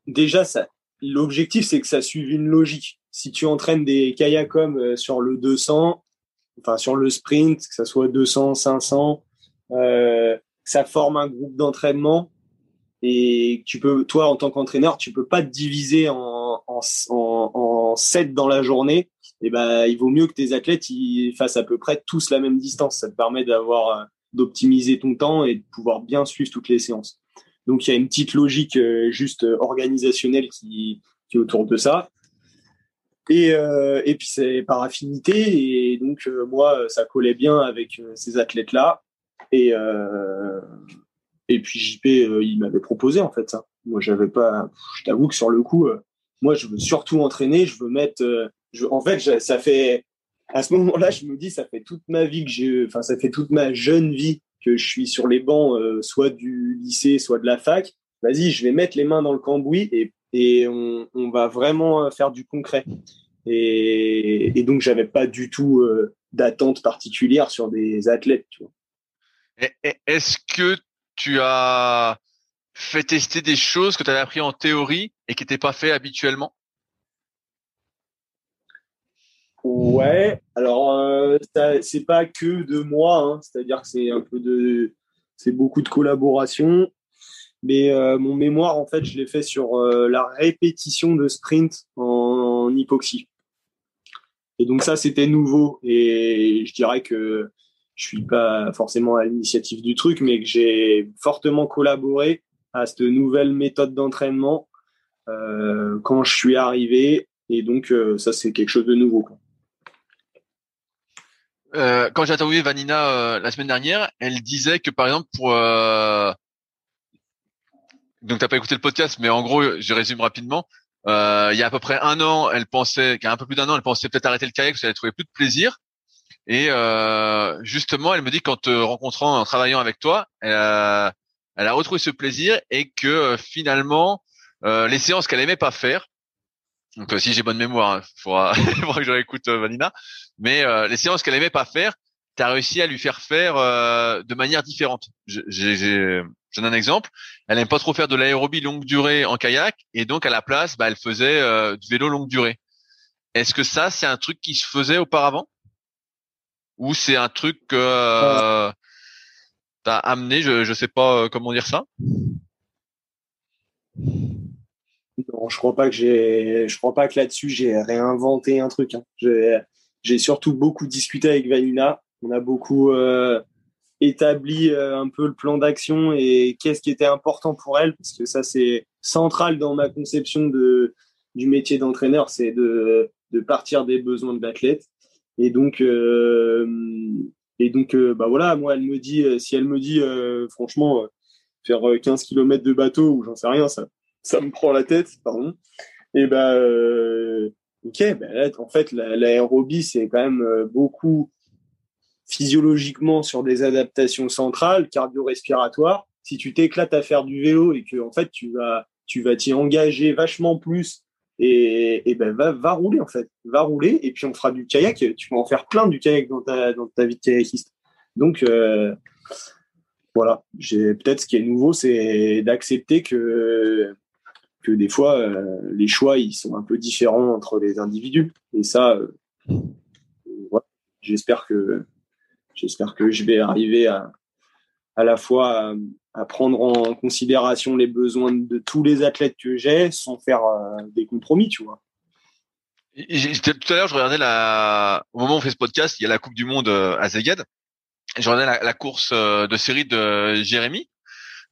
déjà ça. L'objectif, c'est que ça suive une logique. Si tu entraînes des kayaks sur le 200, enfin sur le sprint, que ça soit 200, 500, euh, ça forme un groupe d'entraînement et tu peux, toi, en tant qu'entraîneur, tu peux pas te diviser en, en, en, en 7 dans la journée. Et ben, il vaut mieux que tes athlètes fassent à peu près tous la même distance. Ça te permet d'avoir, euh, d'optimiser ton temps et de pouvoir bien suivre toutes les séances. Donc, il y a une petite logique euh, juste organisationnelle qui, qui est autour de ça. Et, et puis c'est par affinité et donc moi ça collait bien avec ces athlètes là et et puis JP il m'avait proposé en fait ça. Moi j'avais pas, je t'avoue que sur le coup moi je veux surtout entraîner, je veux mettre, en fait ça fait à ce moment-là, je me dis, ça fait toute ma vie que j'ai, enfin, ça fait toute ma jeune vie que je suis sur les bancs, euh, soit du lycée, soit de la fac. Vas-y, je vais mettre les mains dans le cambouis et, on, va vraiment faire du concret. Et, et donc, j'avais pas du tout euh, d'attente particulière sur des athlètes. Est-ce que tu as fait tester des choses que tu avais appris en théorie et qui n'étaient pas fait habituellement? Ouais, alors euh, c'est pas que de moi, hein. c'est-à-dire que c'est un peu de, c'est beaucoup de collaboration. Mais euh, mon mémoire, en fait, je l'ai fait sur euh, la répétition de sprint en, hypoxie. Et donc ça, c'était nouveau. Et je dirais que je suis pas forcément à l'initiative du truc, mais que j'ai fortement collaboré à cette nouvelle méthode d'entraînement euh, quand je suis arrivé. Et donc ça, c'est quelque chose de nouveau. Quoi. Euh, quand j'ai interviewé Vanina euh, la semaine dernière, elle disait que par exemple pour euh... donc t'as pas écouté le podcast, mais en gros, je résume rapidement. Euh, il y a à peu près un an, elle pensait, un peu plus d'un an, elle pensait peut-être arrêter le kayak parce qu'elle trouvait plus de plaisir. Et euh, justement, elle me dit qu'en te rencontrant, en travaillant avec toi, elle a, elle a retrouvé ce plaisir et que finalement, les séances qu'elle aimait pas faire, donc euh, si j'ai bonne mémoire, il hein, faudra, faudra, que je réécoute euh, Vanina. Mais euh, les séances qu'elle aimait pas faire, tu as réussi à lui faire faire de manière différente. J'ai donne un exemple. Elle aime pas trop faire de l'aérobie longue durée en kayak et donc à la place, bah, elle faisait du vélo longue durée. Est-ce que ça, c'est un truc qui se faisait auparavant? Ou c'est un truc que euh, t'as amené Je je sais pas comment dire ça? Non, je crois pas que j'ai, je crois pas que là-dessus j'ai réinventé un truc. Hein. J'ai surtout beaucoup discuté avec Vanina. On a beaucoup euh, établi euh, un peu le plan d'action et qu'est-ce qui était important pour elle, parce que ça c'est central dans ma conception de du métier d'entraîneur, c'est de, de partir des besoins de l'athlète. Et donc, euh, et donc, bah voilà, moi, elle me dit, si elle me dit, franchement, faire 15 km de bateau ou j'en sais rien, ça, ça me prend la tête, pardon. Et ben, ok, ben en fait, l'aérobie, c'est quand même euh, beaucoup physiologiquement sur des adaptations centrales, cardio-respiratoires. Si tu t'éclates à faire du vélo et que en fait tu vas tu vas t'y engager vachement plus et, et ben va, va rouler en fait, va rouler et puis on fera du kayak. Tu vas en faire plein du kayak dans ta dans ta vie de kayakiste. Donc euh, voilà, peut-être ce qui est nouveau, c'est d'accepter que que des fois euh, les choix ils sont un peu différents entre les individus. Et ça euh, j'espère que j'espère que je vais arriver à à la fois à, prendre en considération les besoins de tous les athlètes que j'ai sans faire euh, des compromis tu vois. Tout à l'heure je regardais la au moment où on fait ce podcast il y a la coupe du monde à Zeged je regardais la, course de série de Jérémy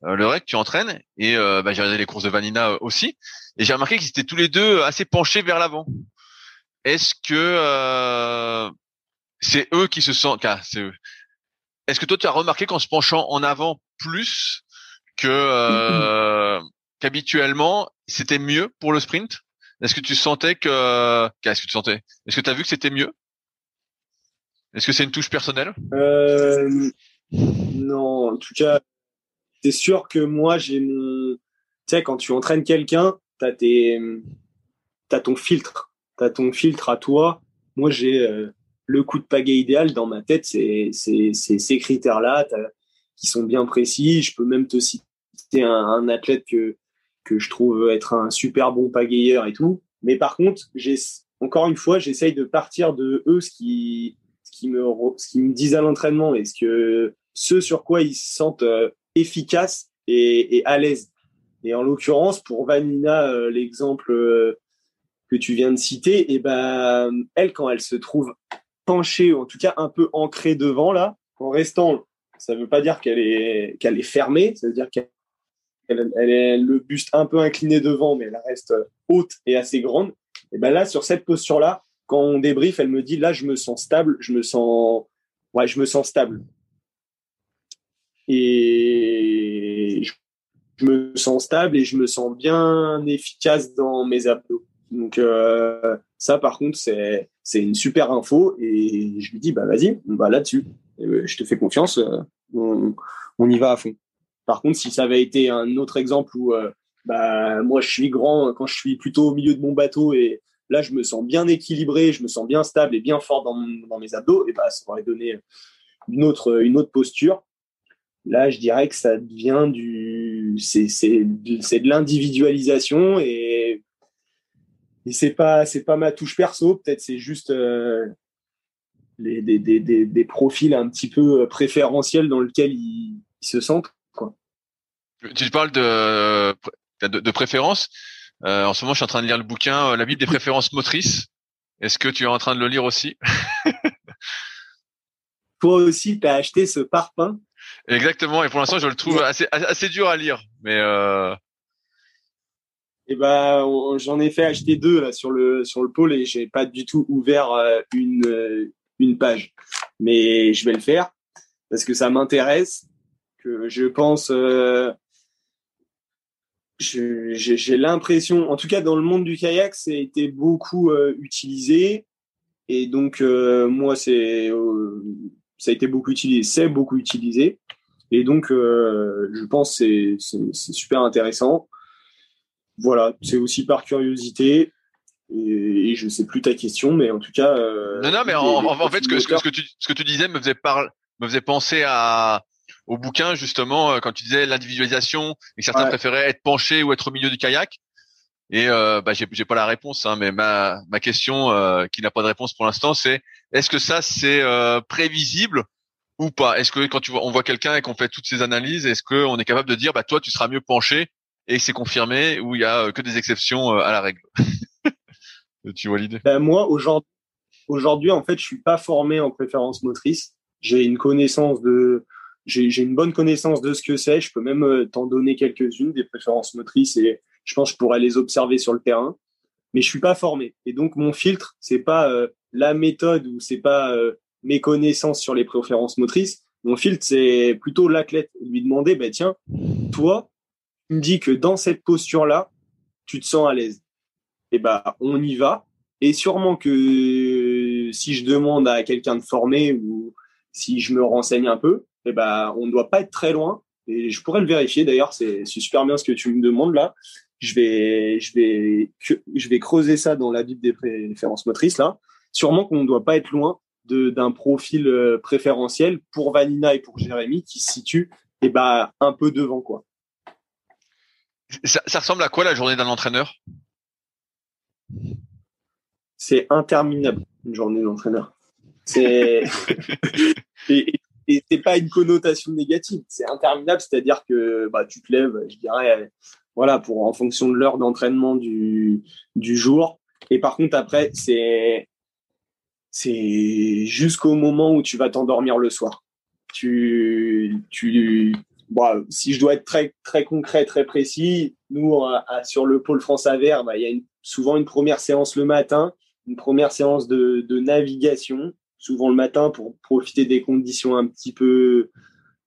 le rec tu entraînes et euh, bah, j'ai regardé les courses de Vanina euh, aussi. Et j'ai remarqué qu'ils étaient tous les deux assez penchés vers l'avant. Est-ce que c'est eux qui se sentent c'est eux. Est-ce que toi tu as remarqué qu'en se penchant en avant plus que qu'habituellement c'était mieux pour le sprint? Est-ce que tu sentais que qu'est-ce que tu sentais? Est-ce que tu as vu que c'était mieux? Est-ce que c'est une touche personnelle? Euh, Non, en tout cas, c'est sûr que moi, j'ai mon. Tu sais, quand tu entraînes quelqu'un, t'as tes. T'as ton filtre. T'as ton filtre à toi. Moi, j'ai euh, le coup de pagaie idéal dans ma tête. C'est ces critères-là qui sont bien précis. Je peux même te citer un, athlète que, que je trouve être un super bon pagayeur et tout. Mais par contre, encore une fois, j'essaye de partir de eux ce qui, ce qui me, qui me disent à l'entraînement et ce que, ce sur quoi ils se sentent euh, efficace et, à l'aise. Et en l'occurrence, pour Vanina, euh, l'exemple euh, que tu viens de citer, et eh ben elle, quand elle se trouve penchée, ou en tout cas un peu ancrée devant là, en restant, ça veut pas dire qu'elle est est fermée, ça veut dire qu'elle elle est le buste un peu incliné devant, mais elle reste haute et assez grande. Et ben là, sur cette posture-là, quand on débrief, elle me dit là, je me sens stable, je me sens, ouais, je me sens stable. Et je me sens stable et je me sens bien efficace dans mes abdos. Donc euh, ça, par contre, c'est une super info et je lui dis bah vas-y, on va là-dessus. Euh, je te fais confiance, euh, on, on, y va à fond. Par contre, si ça avait été un autre exemple où bah moi je suis grand quand je suis plutôt au milieu de mon bateau et là je me sens bien équilibré, je me sens bien stable et bien fort dans, dans mes abdos, et bah ça aurait donné une autre une autre posture. Là, je dirais que ça devient du c'est c'est c'est de l'individualisation et et c'est pas c'est pas ma touche perso, peut-être c'est juste euh, les, des, des, des, des, profils un petit peu préférentiels dans lesquels ils, ils se sentent quoi. Tu parles de de, de préférence. Euh, en ce moment, je suis en train de lire le bouquin euh, La Bible des préférences motrices. Est-ce que tu es en train de le lire aussi? Toi aussi, tu as acheté ce parpaing? Exactement. Et pour l'instant, je le trouve assez, assez dur à lire. Mais euh... Eh ben, j'en ai fait acheter deux là sur le sur le pôle et j'ai pas du tout ouvert euh, une euh, une page. Mais je vais le faire parce que ça m'intéresse. Que je pense euh, j'ai l'impression, en tout cas dans le monde du kayak, ça a été beaucoup utilisé. Et donc, euh, moi, c'est, euh, ça a été beaucoup utilisé, c'est beaucoup utilisé. Et donc, je pense que c'est super intéressant. Voilà, c'est aussi par curiosité. Et, et, je sais plus ta question, mais en tout cas. non, non, mais en, en, fait, ce que, ce que, tu, ce que tu disais me faisait, par, me faisait penser à, au bouquin justement euh, quand tu disais l'individualisation et certains préféraient être penchés ou être au milieu du kayak. Et euh, bah, j'ai, pas la réponse, hein, mais ma, ma question euh, qui n'a pas de réponse pour l'instant, c'est est-ce que ça c'est euh, prévisible ou pas? Est-ce que quand tu vois, on voit quelqu'un et qu'on fait toutes ces analyses, est-ce qu'on est capable de dire bah toi tu seras mieux penché et c'est confirmé ou il y a que des exceptions à la règle? Tu vois l'idée? Ben, Moi aujourd'hui, aujourd'hui en fait je suis pas formé en préférence motrice. J'ai une connaissance de j'ai une bonne connaissance de ce que c'est. Je peux même euh, t'en donner quelques-unes des préférences motrices et je pense que je pourrais les observer sur le terrain. Mais je suis pas formé et donc mon filtre c'est pas euh, la méthode ou c'est pas euh, mes connaissances sur les préférences motrices. Mon filtre c'est plutôt l'athlète. Lui demander ben tiens toi tu me dis que dans cette posture là tu te sens à l'aise. Et ben on y va et sûrement que si je demande à quelqu'un de formé ou si je me renseigne un peu, eh ben, on ne doit pas être très loin. Et je pourrais le vérifier. D'ailleurs, c'est super bien ce que tu me demandes là. Je vais, je vais, je vais creuser ça dans la Bible des préférences motrices là. Sûrement qu'on ne doit pas être loin d'un profil euh, préférentiel pour Vanina et pour Jérémy qui se situe eh ben, un peu devant quoi. Ça, ça ressemble à quoi la journée d'un entraîneur? C'est interminable une journée d'entraîneur. C'est et c'est pas une connotation négative, c'est interminable, c'est-à-dire que bah, tu te lèves, je dirais, voilà, pour en fonction de l'heure d'entraînement du, jour. Et par contre, après, c'est c'est jusqu'au moment où tu vas t'endormir le soir. Tu, tu, si je dois être très très concret, très précis, nous sur le pôle France Aver, bah, il y a souvent une première séance le matin, une première séance de, de navigation souvent le matin pour profiter des conditions un petit peu.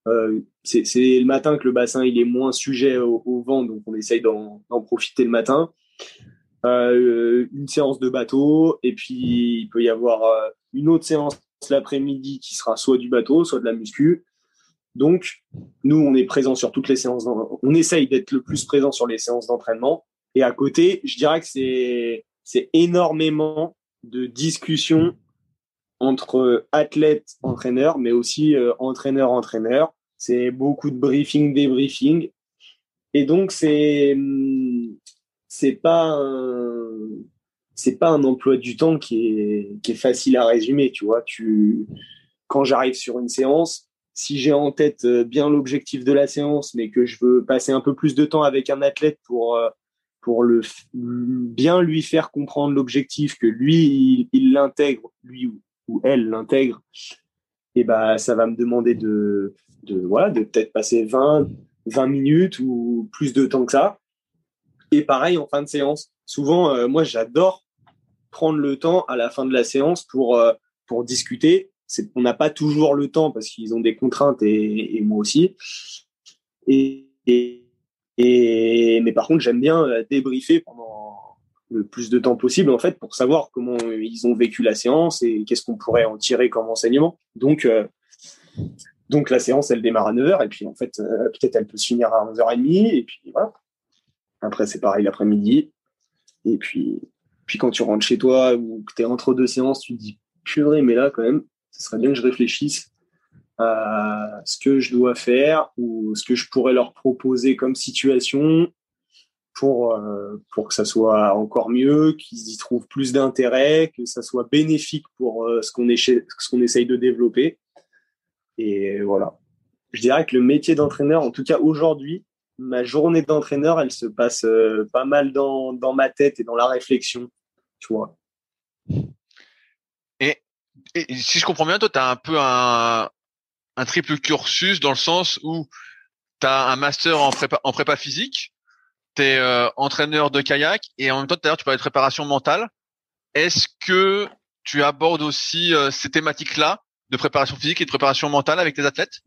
Euh, c'est le matin que le bassin il est moins sujet au, vent, donc on essaye d'en profiter le matin. Euh, une séance de bateau, et puis il peut y avoir euh, une autre séance l'après-midi qui sera soit du bateau, soit de la muscu. Donc, nous, on est présent sur toutes les séances. On essaye d'être le plus présent sur les séances d'entraînement. Et à côté, je dirais que c'est énormément de discussions entre athlète, entraîneur, mais aussi euh, entraîneur, entraîneur. C'est beaucoup de briefing, débriefing. Et donc, c'est, hum, c'est pas c'est pas un emploi du temps qui est, qui est facile à résumer, tu vois. Tu, quand j'arrive sur une séance, si j'ai en tête euh, bien l'objectif de la séance, mais que je veux passer un peu plus de temps avec un athlète pour, euh, pour le, bien lui faire comprendre l'objectif, que lui, il l'intègre, lui ou elle l'intègre, et bah ça va me demander de, de voilà, de peut-être passer 20, 20 minutes ou plus de temps que ça. Et pareil en fin de séance. Souvent, euh, moi j'adore prendre le temps à la fin de la séance pour pour discuter. C'est on n'a pas toujours le temps parce qu'ils ont des contraintes et, et moi aussi. Et, et, et mais par contre, j'aime bien débriefer pendant le plus de temps possible en fait pour savoir comment ils ont vécu la séance et qu'est-ce qu'on pourrait en tirer comme enseignement. Donc euh, donc la séance elle démarre à 9h et puis en fait euh, peut-être elle peut se finir à 11h30 et puis voilà. Après c'est pareil l'après-midi et puis puis quand tu rentres chez toi ou que tu es entre deux séances, tu te dis purée mais là quand même, ce serait bien que je réfléchisse à ce que je dois faire ou ce que je pourrais leur proposer comme situation pour euh, pour que ça soit encore mieux, qu'ils y trouvent plus d'intérêt, que ça soit bénéfique pour euh, ce qu'on essaye de développer. Et voilà. Je dirais que le métier d'entraîneur, en tout cas aujourd'hui, ma journée d'entraîneur, elle se passe euh, pas mal dans dans ma tête et dans la réflexion, tu vois. Et, et si je comprends bien, toi, tu as un peu un un triple cursus dans le sens où tu as un master en prépa en prépa physique tu es euh, entraîneur de kayak et en même temps, l'heure, tu parlais de préparation mentale. Est-ce que tu abordes aussi euh, ces thématiques-là de préparation physique et de préparation mentale avec tes athlètes?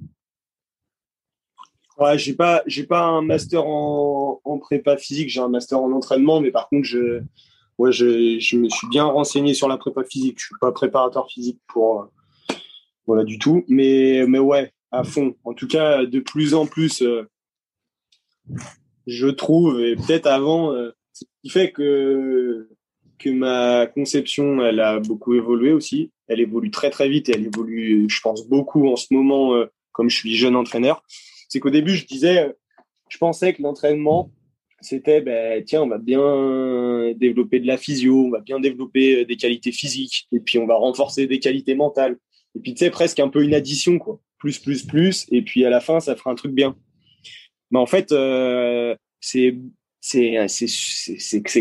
Ouais, j'ai pas, j'ai pas un master en, en prépa physique, j'ai un master en entraînement, mais par contre, je, ouais, je, je me suis bien renseigné sur la prépa physique. Je suis pas préparateur physique pour, euh, voilà, du tout, mais, mais ouais, à fond. En tout cas, de plus en plus, je trouve, et peut-être avant, euh, ce qui fait que que ma conception, elle a beaucoup évolué aussi. Elle évolue très très vite et elle évolue, je pense, beaucoup en ce moment, euh, comme je suis jeune entraîneur. C'est qu'au début, je disais, euh, je pensais que l'entraînement, c'était, ben, tiens, on va bien développer de la physio, on va bien développer des qualités physiques, et puis on va renforcer des qualités mentales. Et puis, tu sais, presque un peu une addition, quoi. Plus, plus, plus, et puis à la fin, ça fera un truc bien. Mais en fait, euh, c'est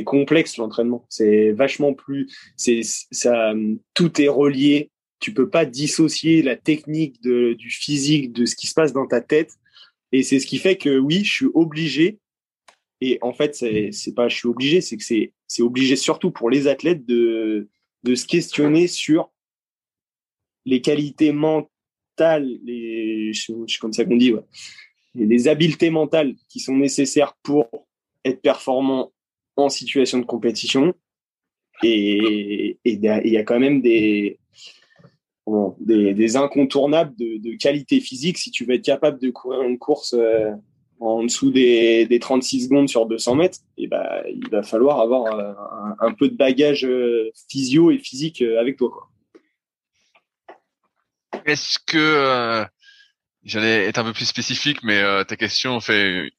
complexe l'entraînement. C'est vachement plus c'est ça tout est relié. Tu peux pas dissocier la technique de, du physique de ce qui se passe dans ta tête. Et c'est ce qui fait que oui, je suis obligé. Et en fait, c'est pas je suis obligé, c'est que c'est c'est obligé surtout pour les athlètes de de se questionner sur les qualités mentales, les c'est comme ça qu'on dit, ouais des habiletés mentales qui sont nécessaires pour être performant en situation de compétition. Et il y a quand même des, des, incontournables de, qualité physique. Si tu veux être capable de courir une course euh, en dessous des, des, 36 secondes sur 200 mètres, et eh ben, il va falloir avoir euh, un, peu de bagage euh, physio et physique avec toi. Est-ce que J'allais être un peu plus spécifique, mais euh, ta question fait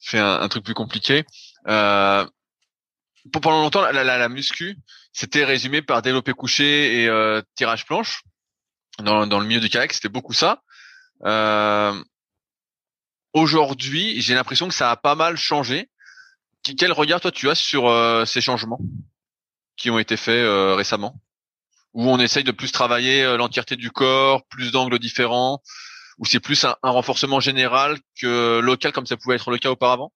fait un, truc plus compliqué. Euh, pendant longtemps, la, la, la muscu, c'était résumé par développé couché et euh, tirage planche. Dans, dans le milieu du kayak, c'était beaucoup ça. Euh, Aujourd'hui, j'ai l'impression que ça a pas mal changé. Quel regard toi tu as sur euh, ces changements qui ont été faits euh, récemment, où on essaye de plus travailler l'entièreté du corps, plus d'angles différents, ou c'est plus un, renforcement général que local comme ça pouvait être le cas auparavant?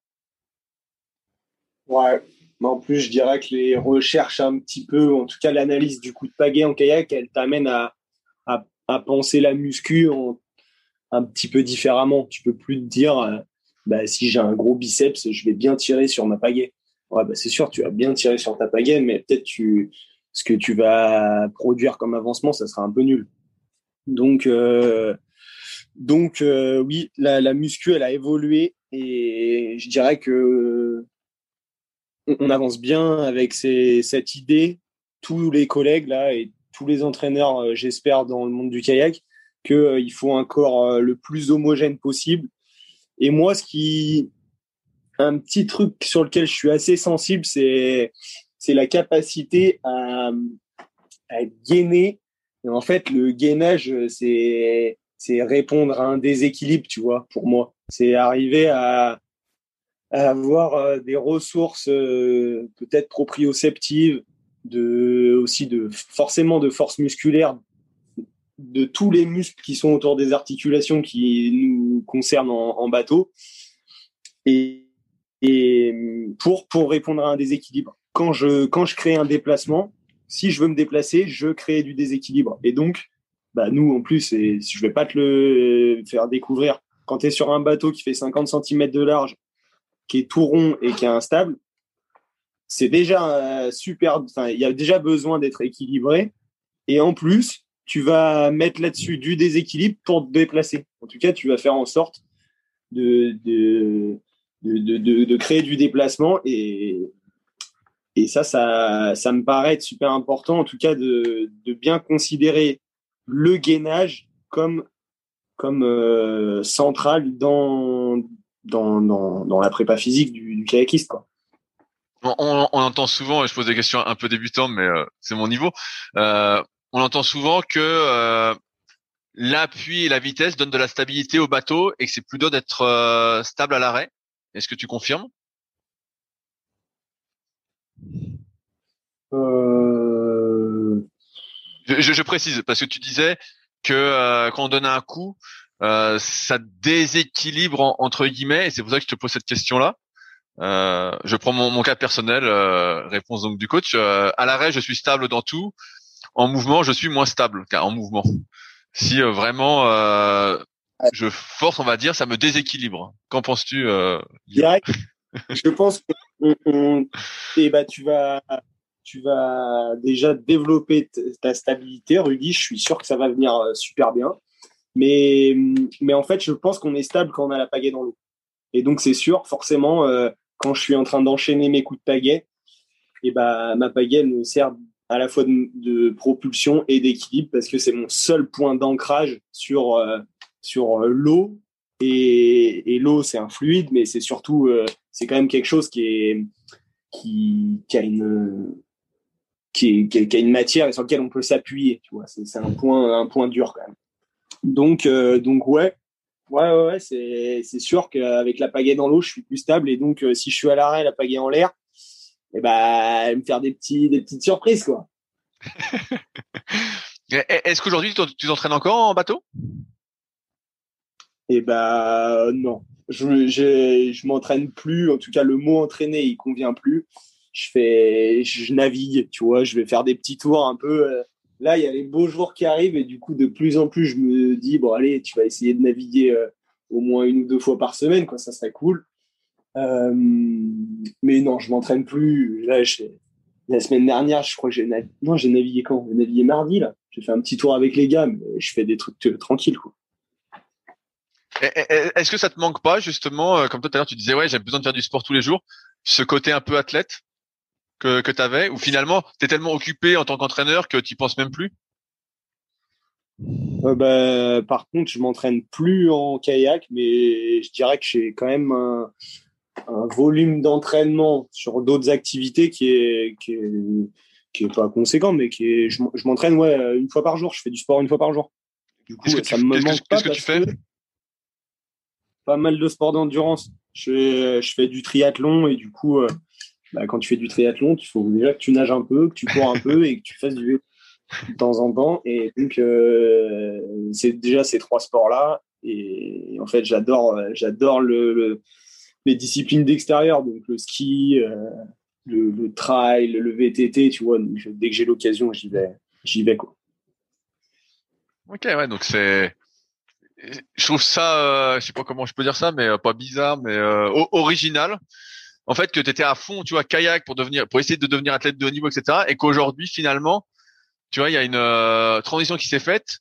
Ouais, mais en plus je dirais que les recherches un petit peu, en tout cas l'analyse du coup de pagaie en kayak, elle t'amène à, penser la muscu un petit peu différemment. Tu peux plus te dire, euh, bah, si j'ai un gros biceps, je vais bien tirer sur ma pagaie. Ouais, bah, c'est sûr, tu vas bien tirer sur ta pagaie, mais peut-être tu, ce que tu vas produire comme avancement, ça sera un peu nul. Donc, euh, donc euh, oui, la, la, muscu, elle a évolué et je dirais que on, avance bien avec cette idée, tous les collègues là et tous les entraîneurs, euh, j'espère, dans le monde du kayak, qu'il euh, faut un corps le plus homogène possible. Et moi, ce qui, un petit truc sur lequel je suis assez sensible, c'est c'est la capacité à, à gainer. Et en fait, le gainage, c'est c'est répondre à un déséquilibre, tu vois, pour moi. C'est arriver à, avoir euh, des ressources euh, peut-être proprioceptives, de aussi de forcément de force musculaire, de tous les muscles qui sont autour des articulations qui nous concernent en, bateau, et, et pour pour répondre à un déséquilibre. Quand je quand je crée un déplacement, si je veux me déplacer, je crée du déséquilibre. Et donc, bah, nous, en plus, et je vais pas te le faire découvrir, quand tu es sur un bateau qui fait 50 cm de large, qui est tout rond et qui est instable, c'est déjà euh, super. Il y a déjà besoin d'être équilibré. Et en plus, tu vas mettre là-dessus du déséquilibre pour te déplacer. En tout cas, tu vas faire en sorte de, de, de, de, créer du déplacement et, et ça, ça, ça me paraît être super important, en tout cas, de, de bien considérer le gainage comme, comme euh, central dans, dans, dans, dans, la prépa physique du, du kayakiste. Quoi. On, on, entend souvent, et je pose des questions un peu débutantes, mais euh, c'est mon niveau, euh, on entend souvent que l'appui et la vitesse donnent de la stabilité au bateau et que c'est plus dur d'être stable à l'arrêt. Est-ce que tu confirmes? Euh... je, je, précise parce que tu disais que euh, quand on donne un coup, euh, ça déséquilibre en, entre guillemets, et c'est pour ça que je te pose cette question-là. Euh, je prends mon, mon cas personnel, euh, réponse donc du coach. Euh, à l'arrêt, je suis stable dans tout. En mouvement, je suis moins stable en mouvement. Si euh, vraiment je force, on va dire, ça me déséquilibre. Qu'en penses-tu Je pense que on, et bah, tu vas tu vas déjà développer ta stabilité, Rudy. Je suis sûr que ça va venir super bien. Mais, mais en fait, je pense qu'on est stable quand on a la pagaie dans l'eau. Et donc, c'est sûr, forcément, euh, quand je suis en train d'enchaîner mes coups de pagaie, et bah, ma pagaie me sert à la fois de, propulsion et d'équilibre parce que c'est mon seul point d'ancrage sur, euh, sur l'eau. Et, l'eau, c'est un fluide, mais c'est surtout, euh, c'est quand même quelque chose qui est, qui, qui a une, qui, qui, qui, a une matière et sur lequel on peut s'appuyer. Tu vois, c'est un point, un point dur quand même. Donc, euh, donc ouais, ouais, ouais, c'est c'est sûr qu'avec la pagaie dans l'eau, je suis plus stable et donc euh, si je suis à l'arrêt, la pagaie en l'air, et eh ben, me faire des petits, des petites surprises quoi. Est-ce qu'aujourd'hui tu t'entraînes encore en bateau? Eh ben non, je je, je m'entraîne plus. En tout cas, le mot entraîner, il convient plus. Je fais, je navigue, tu vois. Je vais faire des petits tours un peu. Euh, là, il y a les beaux jours qui arrivent et du coup, de plus en plus, je me dis, bon, allez, tu vas essayer de naviguer euh, au moins une ou deux fois par semaine, quoi, ça serait cool. Euh, mais non, je m'entraîne plus. Là, la semaine dernière, je crois que j'ai navigué. Non, j'ai navigué quand? J'ai navigué mardi, là. J'ai fait un petit tour avec les gars, mais je fais des trucs tranquilles, quoi. Est-ce que ça te manque pas, justement, comme tout à l'heure, tu disais, ouais, j'ai besoin de faire du sport tous les jours, ce côté un peu athlète? Que, que tu avais ou finalement tu es tellement occupé en tant qu'entraîneur que tu penses même plus? Euh, bah, Par contre, je m'entraîne plus en kayak, mais je dirais que j'ai quand même un, un volume d'entraînement sur d'autres activités qui est, qui est, qui est pas conséquent, mais qui est, je, m'entraîne ouais, une fois par jour. Je fais du sport une fois par jour. Du coup, que ça tu, me manque pas. Qu'est-ce que tu fais? Pas mal de sport d'endurance. Je, je fais du triathlon et du coup, euh, bah, quand tu fais du triathlon, il faut déjà que tu nages un peu, que tu cours un peu et que tu fasses du vélo de temps en temps. Et donc, euh, c'est déjà ces trois sports-là. Et, en fait, j'adore, j'adore le, les disciplines d'extérieur, donc le ski, euh, le, trail, le VTT, tu vois. Dès que j'ai l'occasion, j'y vais, j'y vais quoi. Ok, ouais, donc c'est, je trouve ça, euh, je sais pas comment je peux dire ça, mais euh, pas bizarre, mais euh, original en fait que tu étais à fond, tu vois, kayak pour devenir, pour essayer de devenir athlète de haut niveau, etc. Et qu'aujourd'hui, finalement, tu vois, il y a une euh, transition qui s'est faite.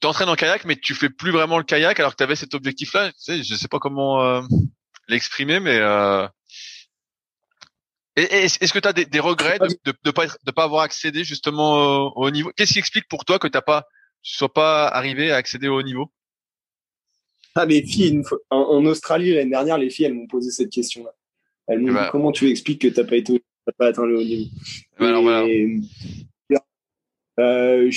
Tu entraînes en kayak, mais tu fais plus vraiment le kayak alors que tu avais cet objectif-là. Je sais pas comment euh, l'exprimer, mais euh... est-ce que tu as des, regrets de, de, pas être, de pas avoir accédé justement au, haut niveau? Qu'est-ce qui explique pour toi que t'as pas, tu sois pas arrivé à accéder au haut niveau? Ah, les filles, en Australie l'année dernière, les filles, elles m'ont posé cette question-là. Elle m'ont bah. comment tu expliques que t'as pas été, pas atteint le haut niveau. Bah alors, voilà. euh,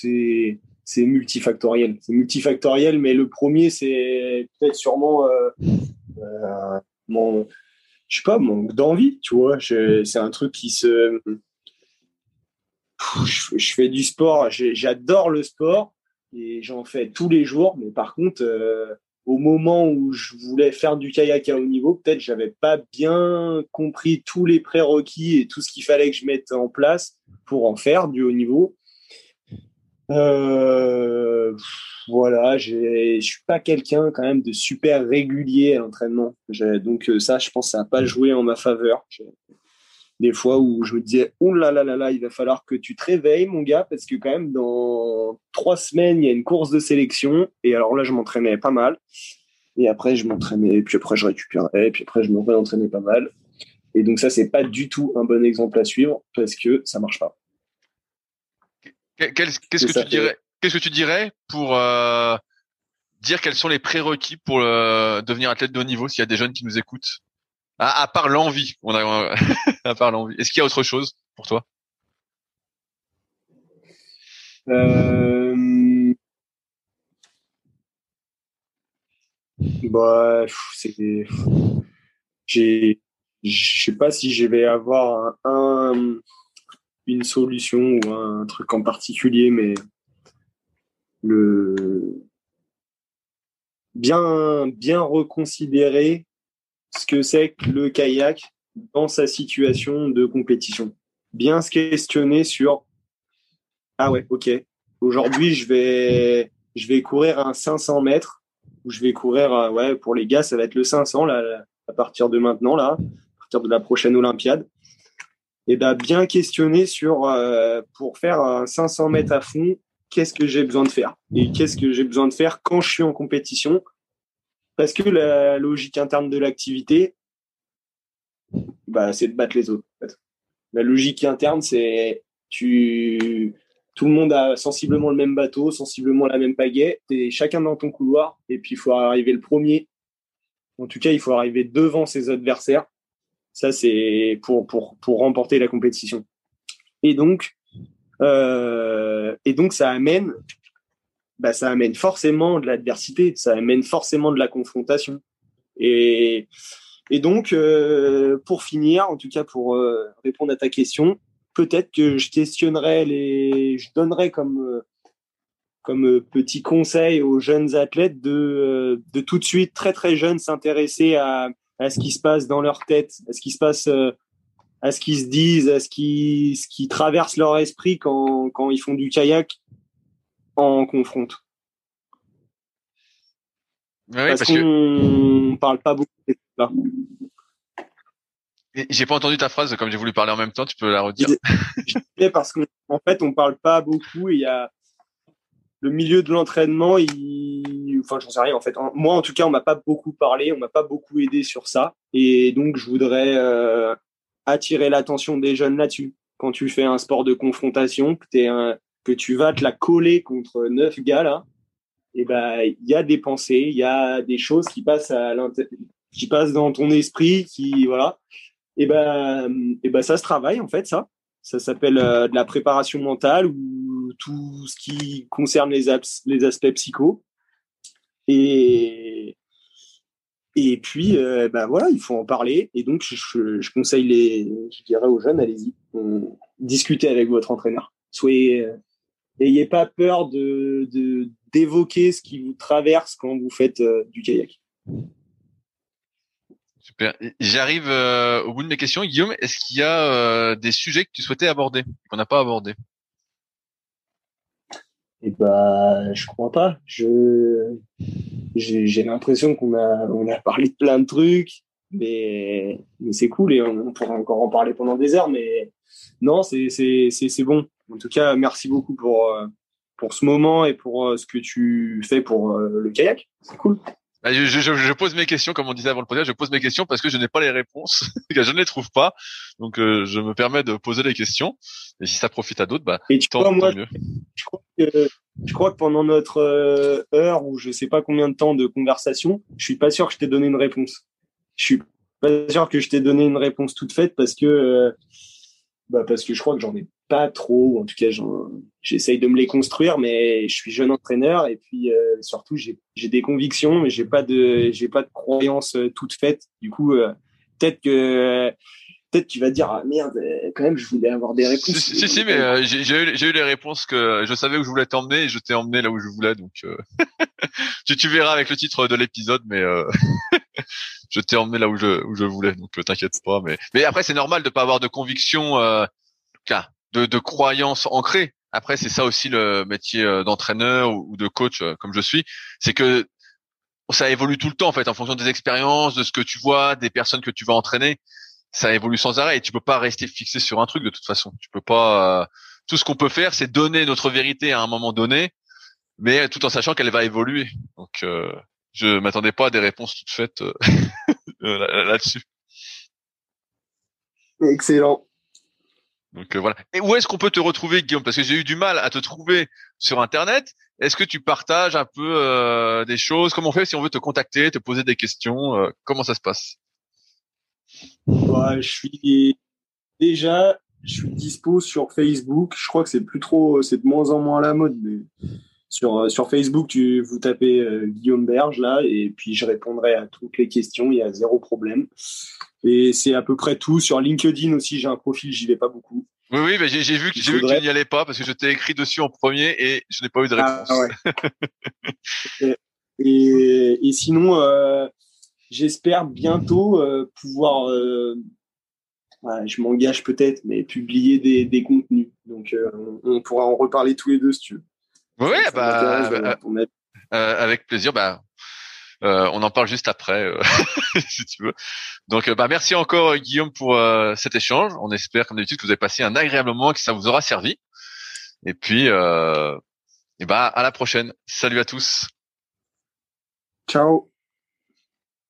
c'est c'est multifactoriel. C'est multifactoriel, mais le premier c'est peut-être sûrement euh, euh, mon, je sais pas, manque d'envie. Tu vois, c'est un truc qui se, je, je fais du sport. J'adore le sport et j'en fais tous les jours. Mais par contre, euh, au moment où je voulais faire du kayak à haut niveau, peut-être j'avais pas bien compris tous les prérequis et tout ce qu'il fallait que je mette en place pour en faire du haut niveau. Euh, voilà, je suis pas quelqu'un quand même de super régulier à l'entraînement. Donc euh, ça, je pense, ça n'a pas joué en ma faveur. Des fois où je me disais, oh là là là là, il va falloir que tu te réveilles, mon gars, parce que quand même dans trois semaines, il y a une course de sélection. Et alors là, je m'entraînais pas mal. Et après, je m'entraînais, puis après, je récupérais, puis après, je m'entraînais pas mal. Et donc ça, c'est pas du tout un bon exemple à suivre parce que ça marche pas. Qu'est-ce que tu dirais Qu'est-ce que tu dirais pour euh, dire quels sont les prérequis pour euh, devenir athlète de haut niveau s'il y a des jeunes qui nous écoutent? À, part l'envie, a à part l'envie. Est-ce qu'il y a autre chose pour toi? Euh... Bah, c'est j'ai je sais pas si je vais avoir un, une solution ou un truc en particulier, mais le bien bien reconsidérer ce que c'est que le kayak dans sa situation de compétition. Bien se questionner sur ah ouais ok aujourd'hui je vais je vais courir un 500 mètres ou je vais courir euh, ouais pour les gars ça va être le 500 là à partir de maintenant là à partir de la prochaine Olympiade et ben bien questionner sur euh, pour faire un 500 mètres à fond qu'est-ce que j'ai besoin de faire? Et qu'est-ce que j'ai besoin de faire quand je suis en compétition? Parce que la logique interne de l'activité, bah, c'est de battre les autres. La logique interne, c'est tu tout le monde a sensiblement le même bateau, sensiblement la même pagaie, es chacun dans ton couloir, et puis il faut arriver le premier. En tout cas, il faut arriver devant ses adversaires. Ça, c'est pour, pour, pour remporter la compétition. Et donc, euh, et donc ça amène, bah, ça amène forcément de l'adversité, ça amène forcément de la confrontation. Et, et donc, euh, pour finir, en tout cas pour euh, répondre à ta question, peut-être que je questionnerais les, je donnerais comme comme petit conseil aux jeunes athlètes de de tout de suite très très jeunes s'intéresser à à ce qui se passe dans leur tête, à ce qui se passe à ce qu'ils se disent, à ce qui, ce qui traverse leur esprit quand, quand ils font du kayak en confronte. parce, qu'on parle pas beaucoup de ça. J'ai pas entendu ta phrase, comme j'ai voulu parler en même temps, tu peux la redire. parce qu'en fait, on parle pas beaucoup et il y a le milieu de l'entraînement, il... enfin, j'en sais rien en fait. Moi, en tout cas, on m'a pas beaucoup parlé, on m'a pas beaucoup aidé sur ça, et donc je voudrais euh, attirer l'attention des jeunes là-dessus. Quand tu fais un sport de confrontation, que, es un, que tu vas te la coller contre neuf gars là, et eh ben il y a des pensées, il y a des choses qui passent à qui passent dans ton esprit, qui voilà. Et eh ben et eh ben ça se travaille en fait ça. Ça s'appelle euh, de la préparation mentale ou tout ce qui concerne les, les aspects psycho. Et, et puis, euh, bah voilà, il faut en parler. Et donc, je, je conseille les, je dirais aux jeunes, allez-y, discutez avec votre entraîneur. Soyez, euh, ayez pas peur de, de d'évoquer ce qui vous traverse quand vous faites euh, du kayak. Super. J'arrive au bout de mes questions. Guillaume, est-ce qu'il y a des sujets que tu souhaitais aborder qu'on n'a pas abordé Eh bah, je crois pas. Je j'ai l'impression qu'on a, on a parlé de plein de trucs, mais, mais c'est cool et on, pourra encore en parler pendant des heures. Mais non, c'est bon. En tout cas, merci beaucoup pour, euh, pour ce moment et pour euh, ce que tu fais pour euh, le kayak. C'est cool. Bah, je, je, je, pose mes questions, comme on disait avant le podcast, je pose mes questions parce que je n'ai pas les réponses, je ne les trouve pas. Donc, je me permets de poser les questions. Et si ça profite à d'autres, bah, et tu tant, moi, mieux. Je crois que je crois que pendant notre euh, heure ou je sais pas combien de temps de conversation, je suis pas sûr que je t'ai donné une réponse. Je suis pas sûr que je t'ai donné une réponse toute faite parce que euh, bah parce que je crois que j'en ai pas trop. En tout cas, j'essaye de me les construire, mais je suis jeune entraîneur et puis euh, surtout j'ai j'ai des convictions, mais j'ai pas de j'ai pas de croyances toutes faites. Du coup, peut-être que peut-être tu vas dire ah merde, euh, quand même, je voulais avoir des réponses. Si, si, mais euh, j'ai eu, eu les réponses que je savais où je voulais t'emmener et je t'ai emmené là où je voulais, donc euh, tu, tu verras avec le titre de l'épisode, mais je t'ai emmené là où je, où je voulais, donc t'inquiète pas. Mais, mais après, c'est normal de pas avoir de conviction, euh, de, de croyance ancrée. Après, c'est ça aussi le métier d'entraîneur ou de coach, comme je suis, c'est que ça évolue tout le temps en fait, en fonction des expériences, de ce que tu vois, des personnes que tu vas entraîner ça évolue sans arrêt et tu peux pas rester fixé sur un truc de toute façon. Tu peux pas. Euh, tout ce qu'on peut faire, c'est donner notre vérité à un moment donné, mais tout en sachant qu'elle va évoluer. Donc, euh, je m'attendais pas à des réponses toutes faites euh, là-dessus. Excellent. Donc voilà. Et où est-ce qu'on peut te retrouver, Guillaume? Parce que j'ai eu du mal à te trouver sur Internet. Est-ce que tu partages un peu des choses? Comment on fait si on veut te contacter, te poser des questions? Comment ça se passe? Bah, je suis déjà, je suis dispo sur Facebook. Je crois que c'est plus trop, c'est de moins en moins à la mode, mais sur, sur Facebook, tu, vous tapez euh, Guillaume Berge là, et puis je répondrai à toutes les questions. Il y a zéro problème. Et c'est à peu près tout. Sur LinkedIn aussi, j'ai un profil, j'y vais pas beaucoup. Oui, oui, mais j'ai vu, j'ai vu que tu n'y allais pas parce que je t'ai écrit dessus en premier et je n'ai pas eu de réponse. Ah, ouais. et, et, sinon, euh, j'espère bientôt euh, pouvoir, euh, je m'engage peut-être, mais publier des, des contenus. Donc, euh, on, pourra en reparler tous les deux si tu veux. Oui, bah, avec plaisir. Bah, on en parle juste après, si tu veux. Donc, bah, merci encore Guillaume pour cet échange. On espère, comme d'habitude, que vous avez passé un agréable moment, que ça vous aura servi. Et puis, et bah, à la prochaine. Salut à tous. Ciao.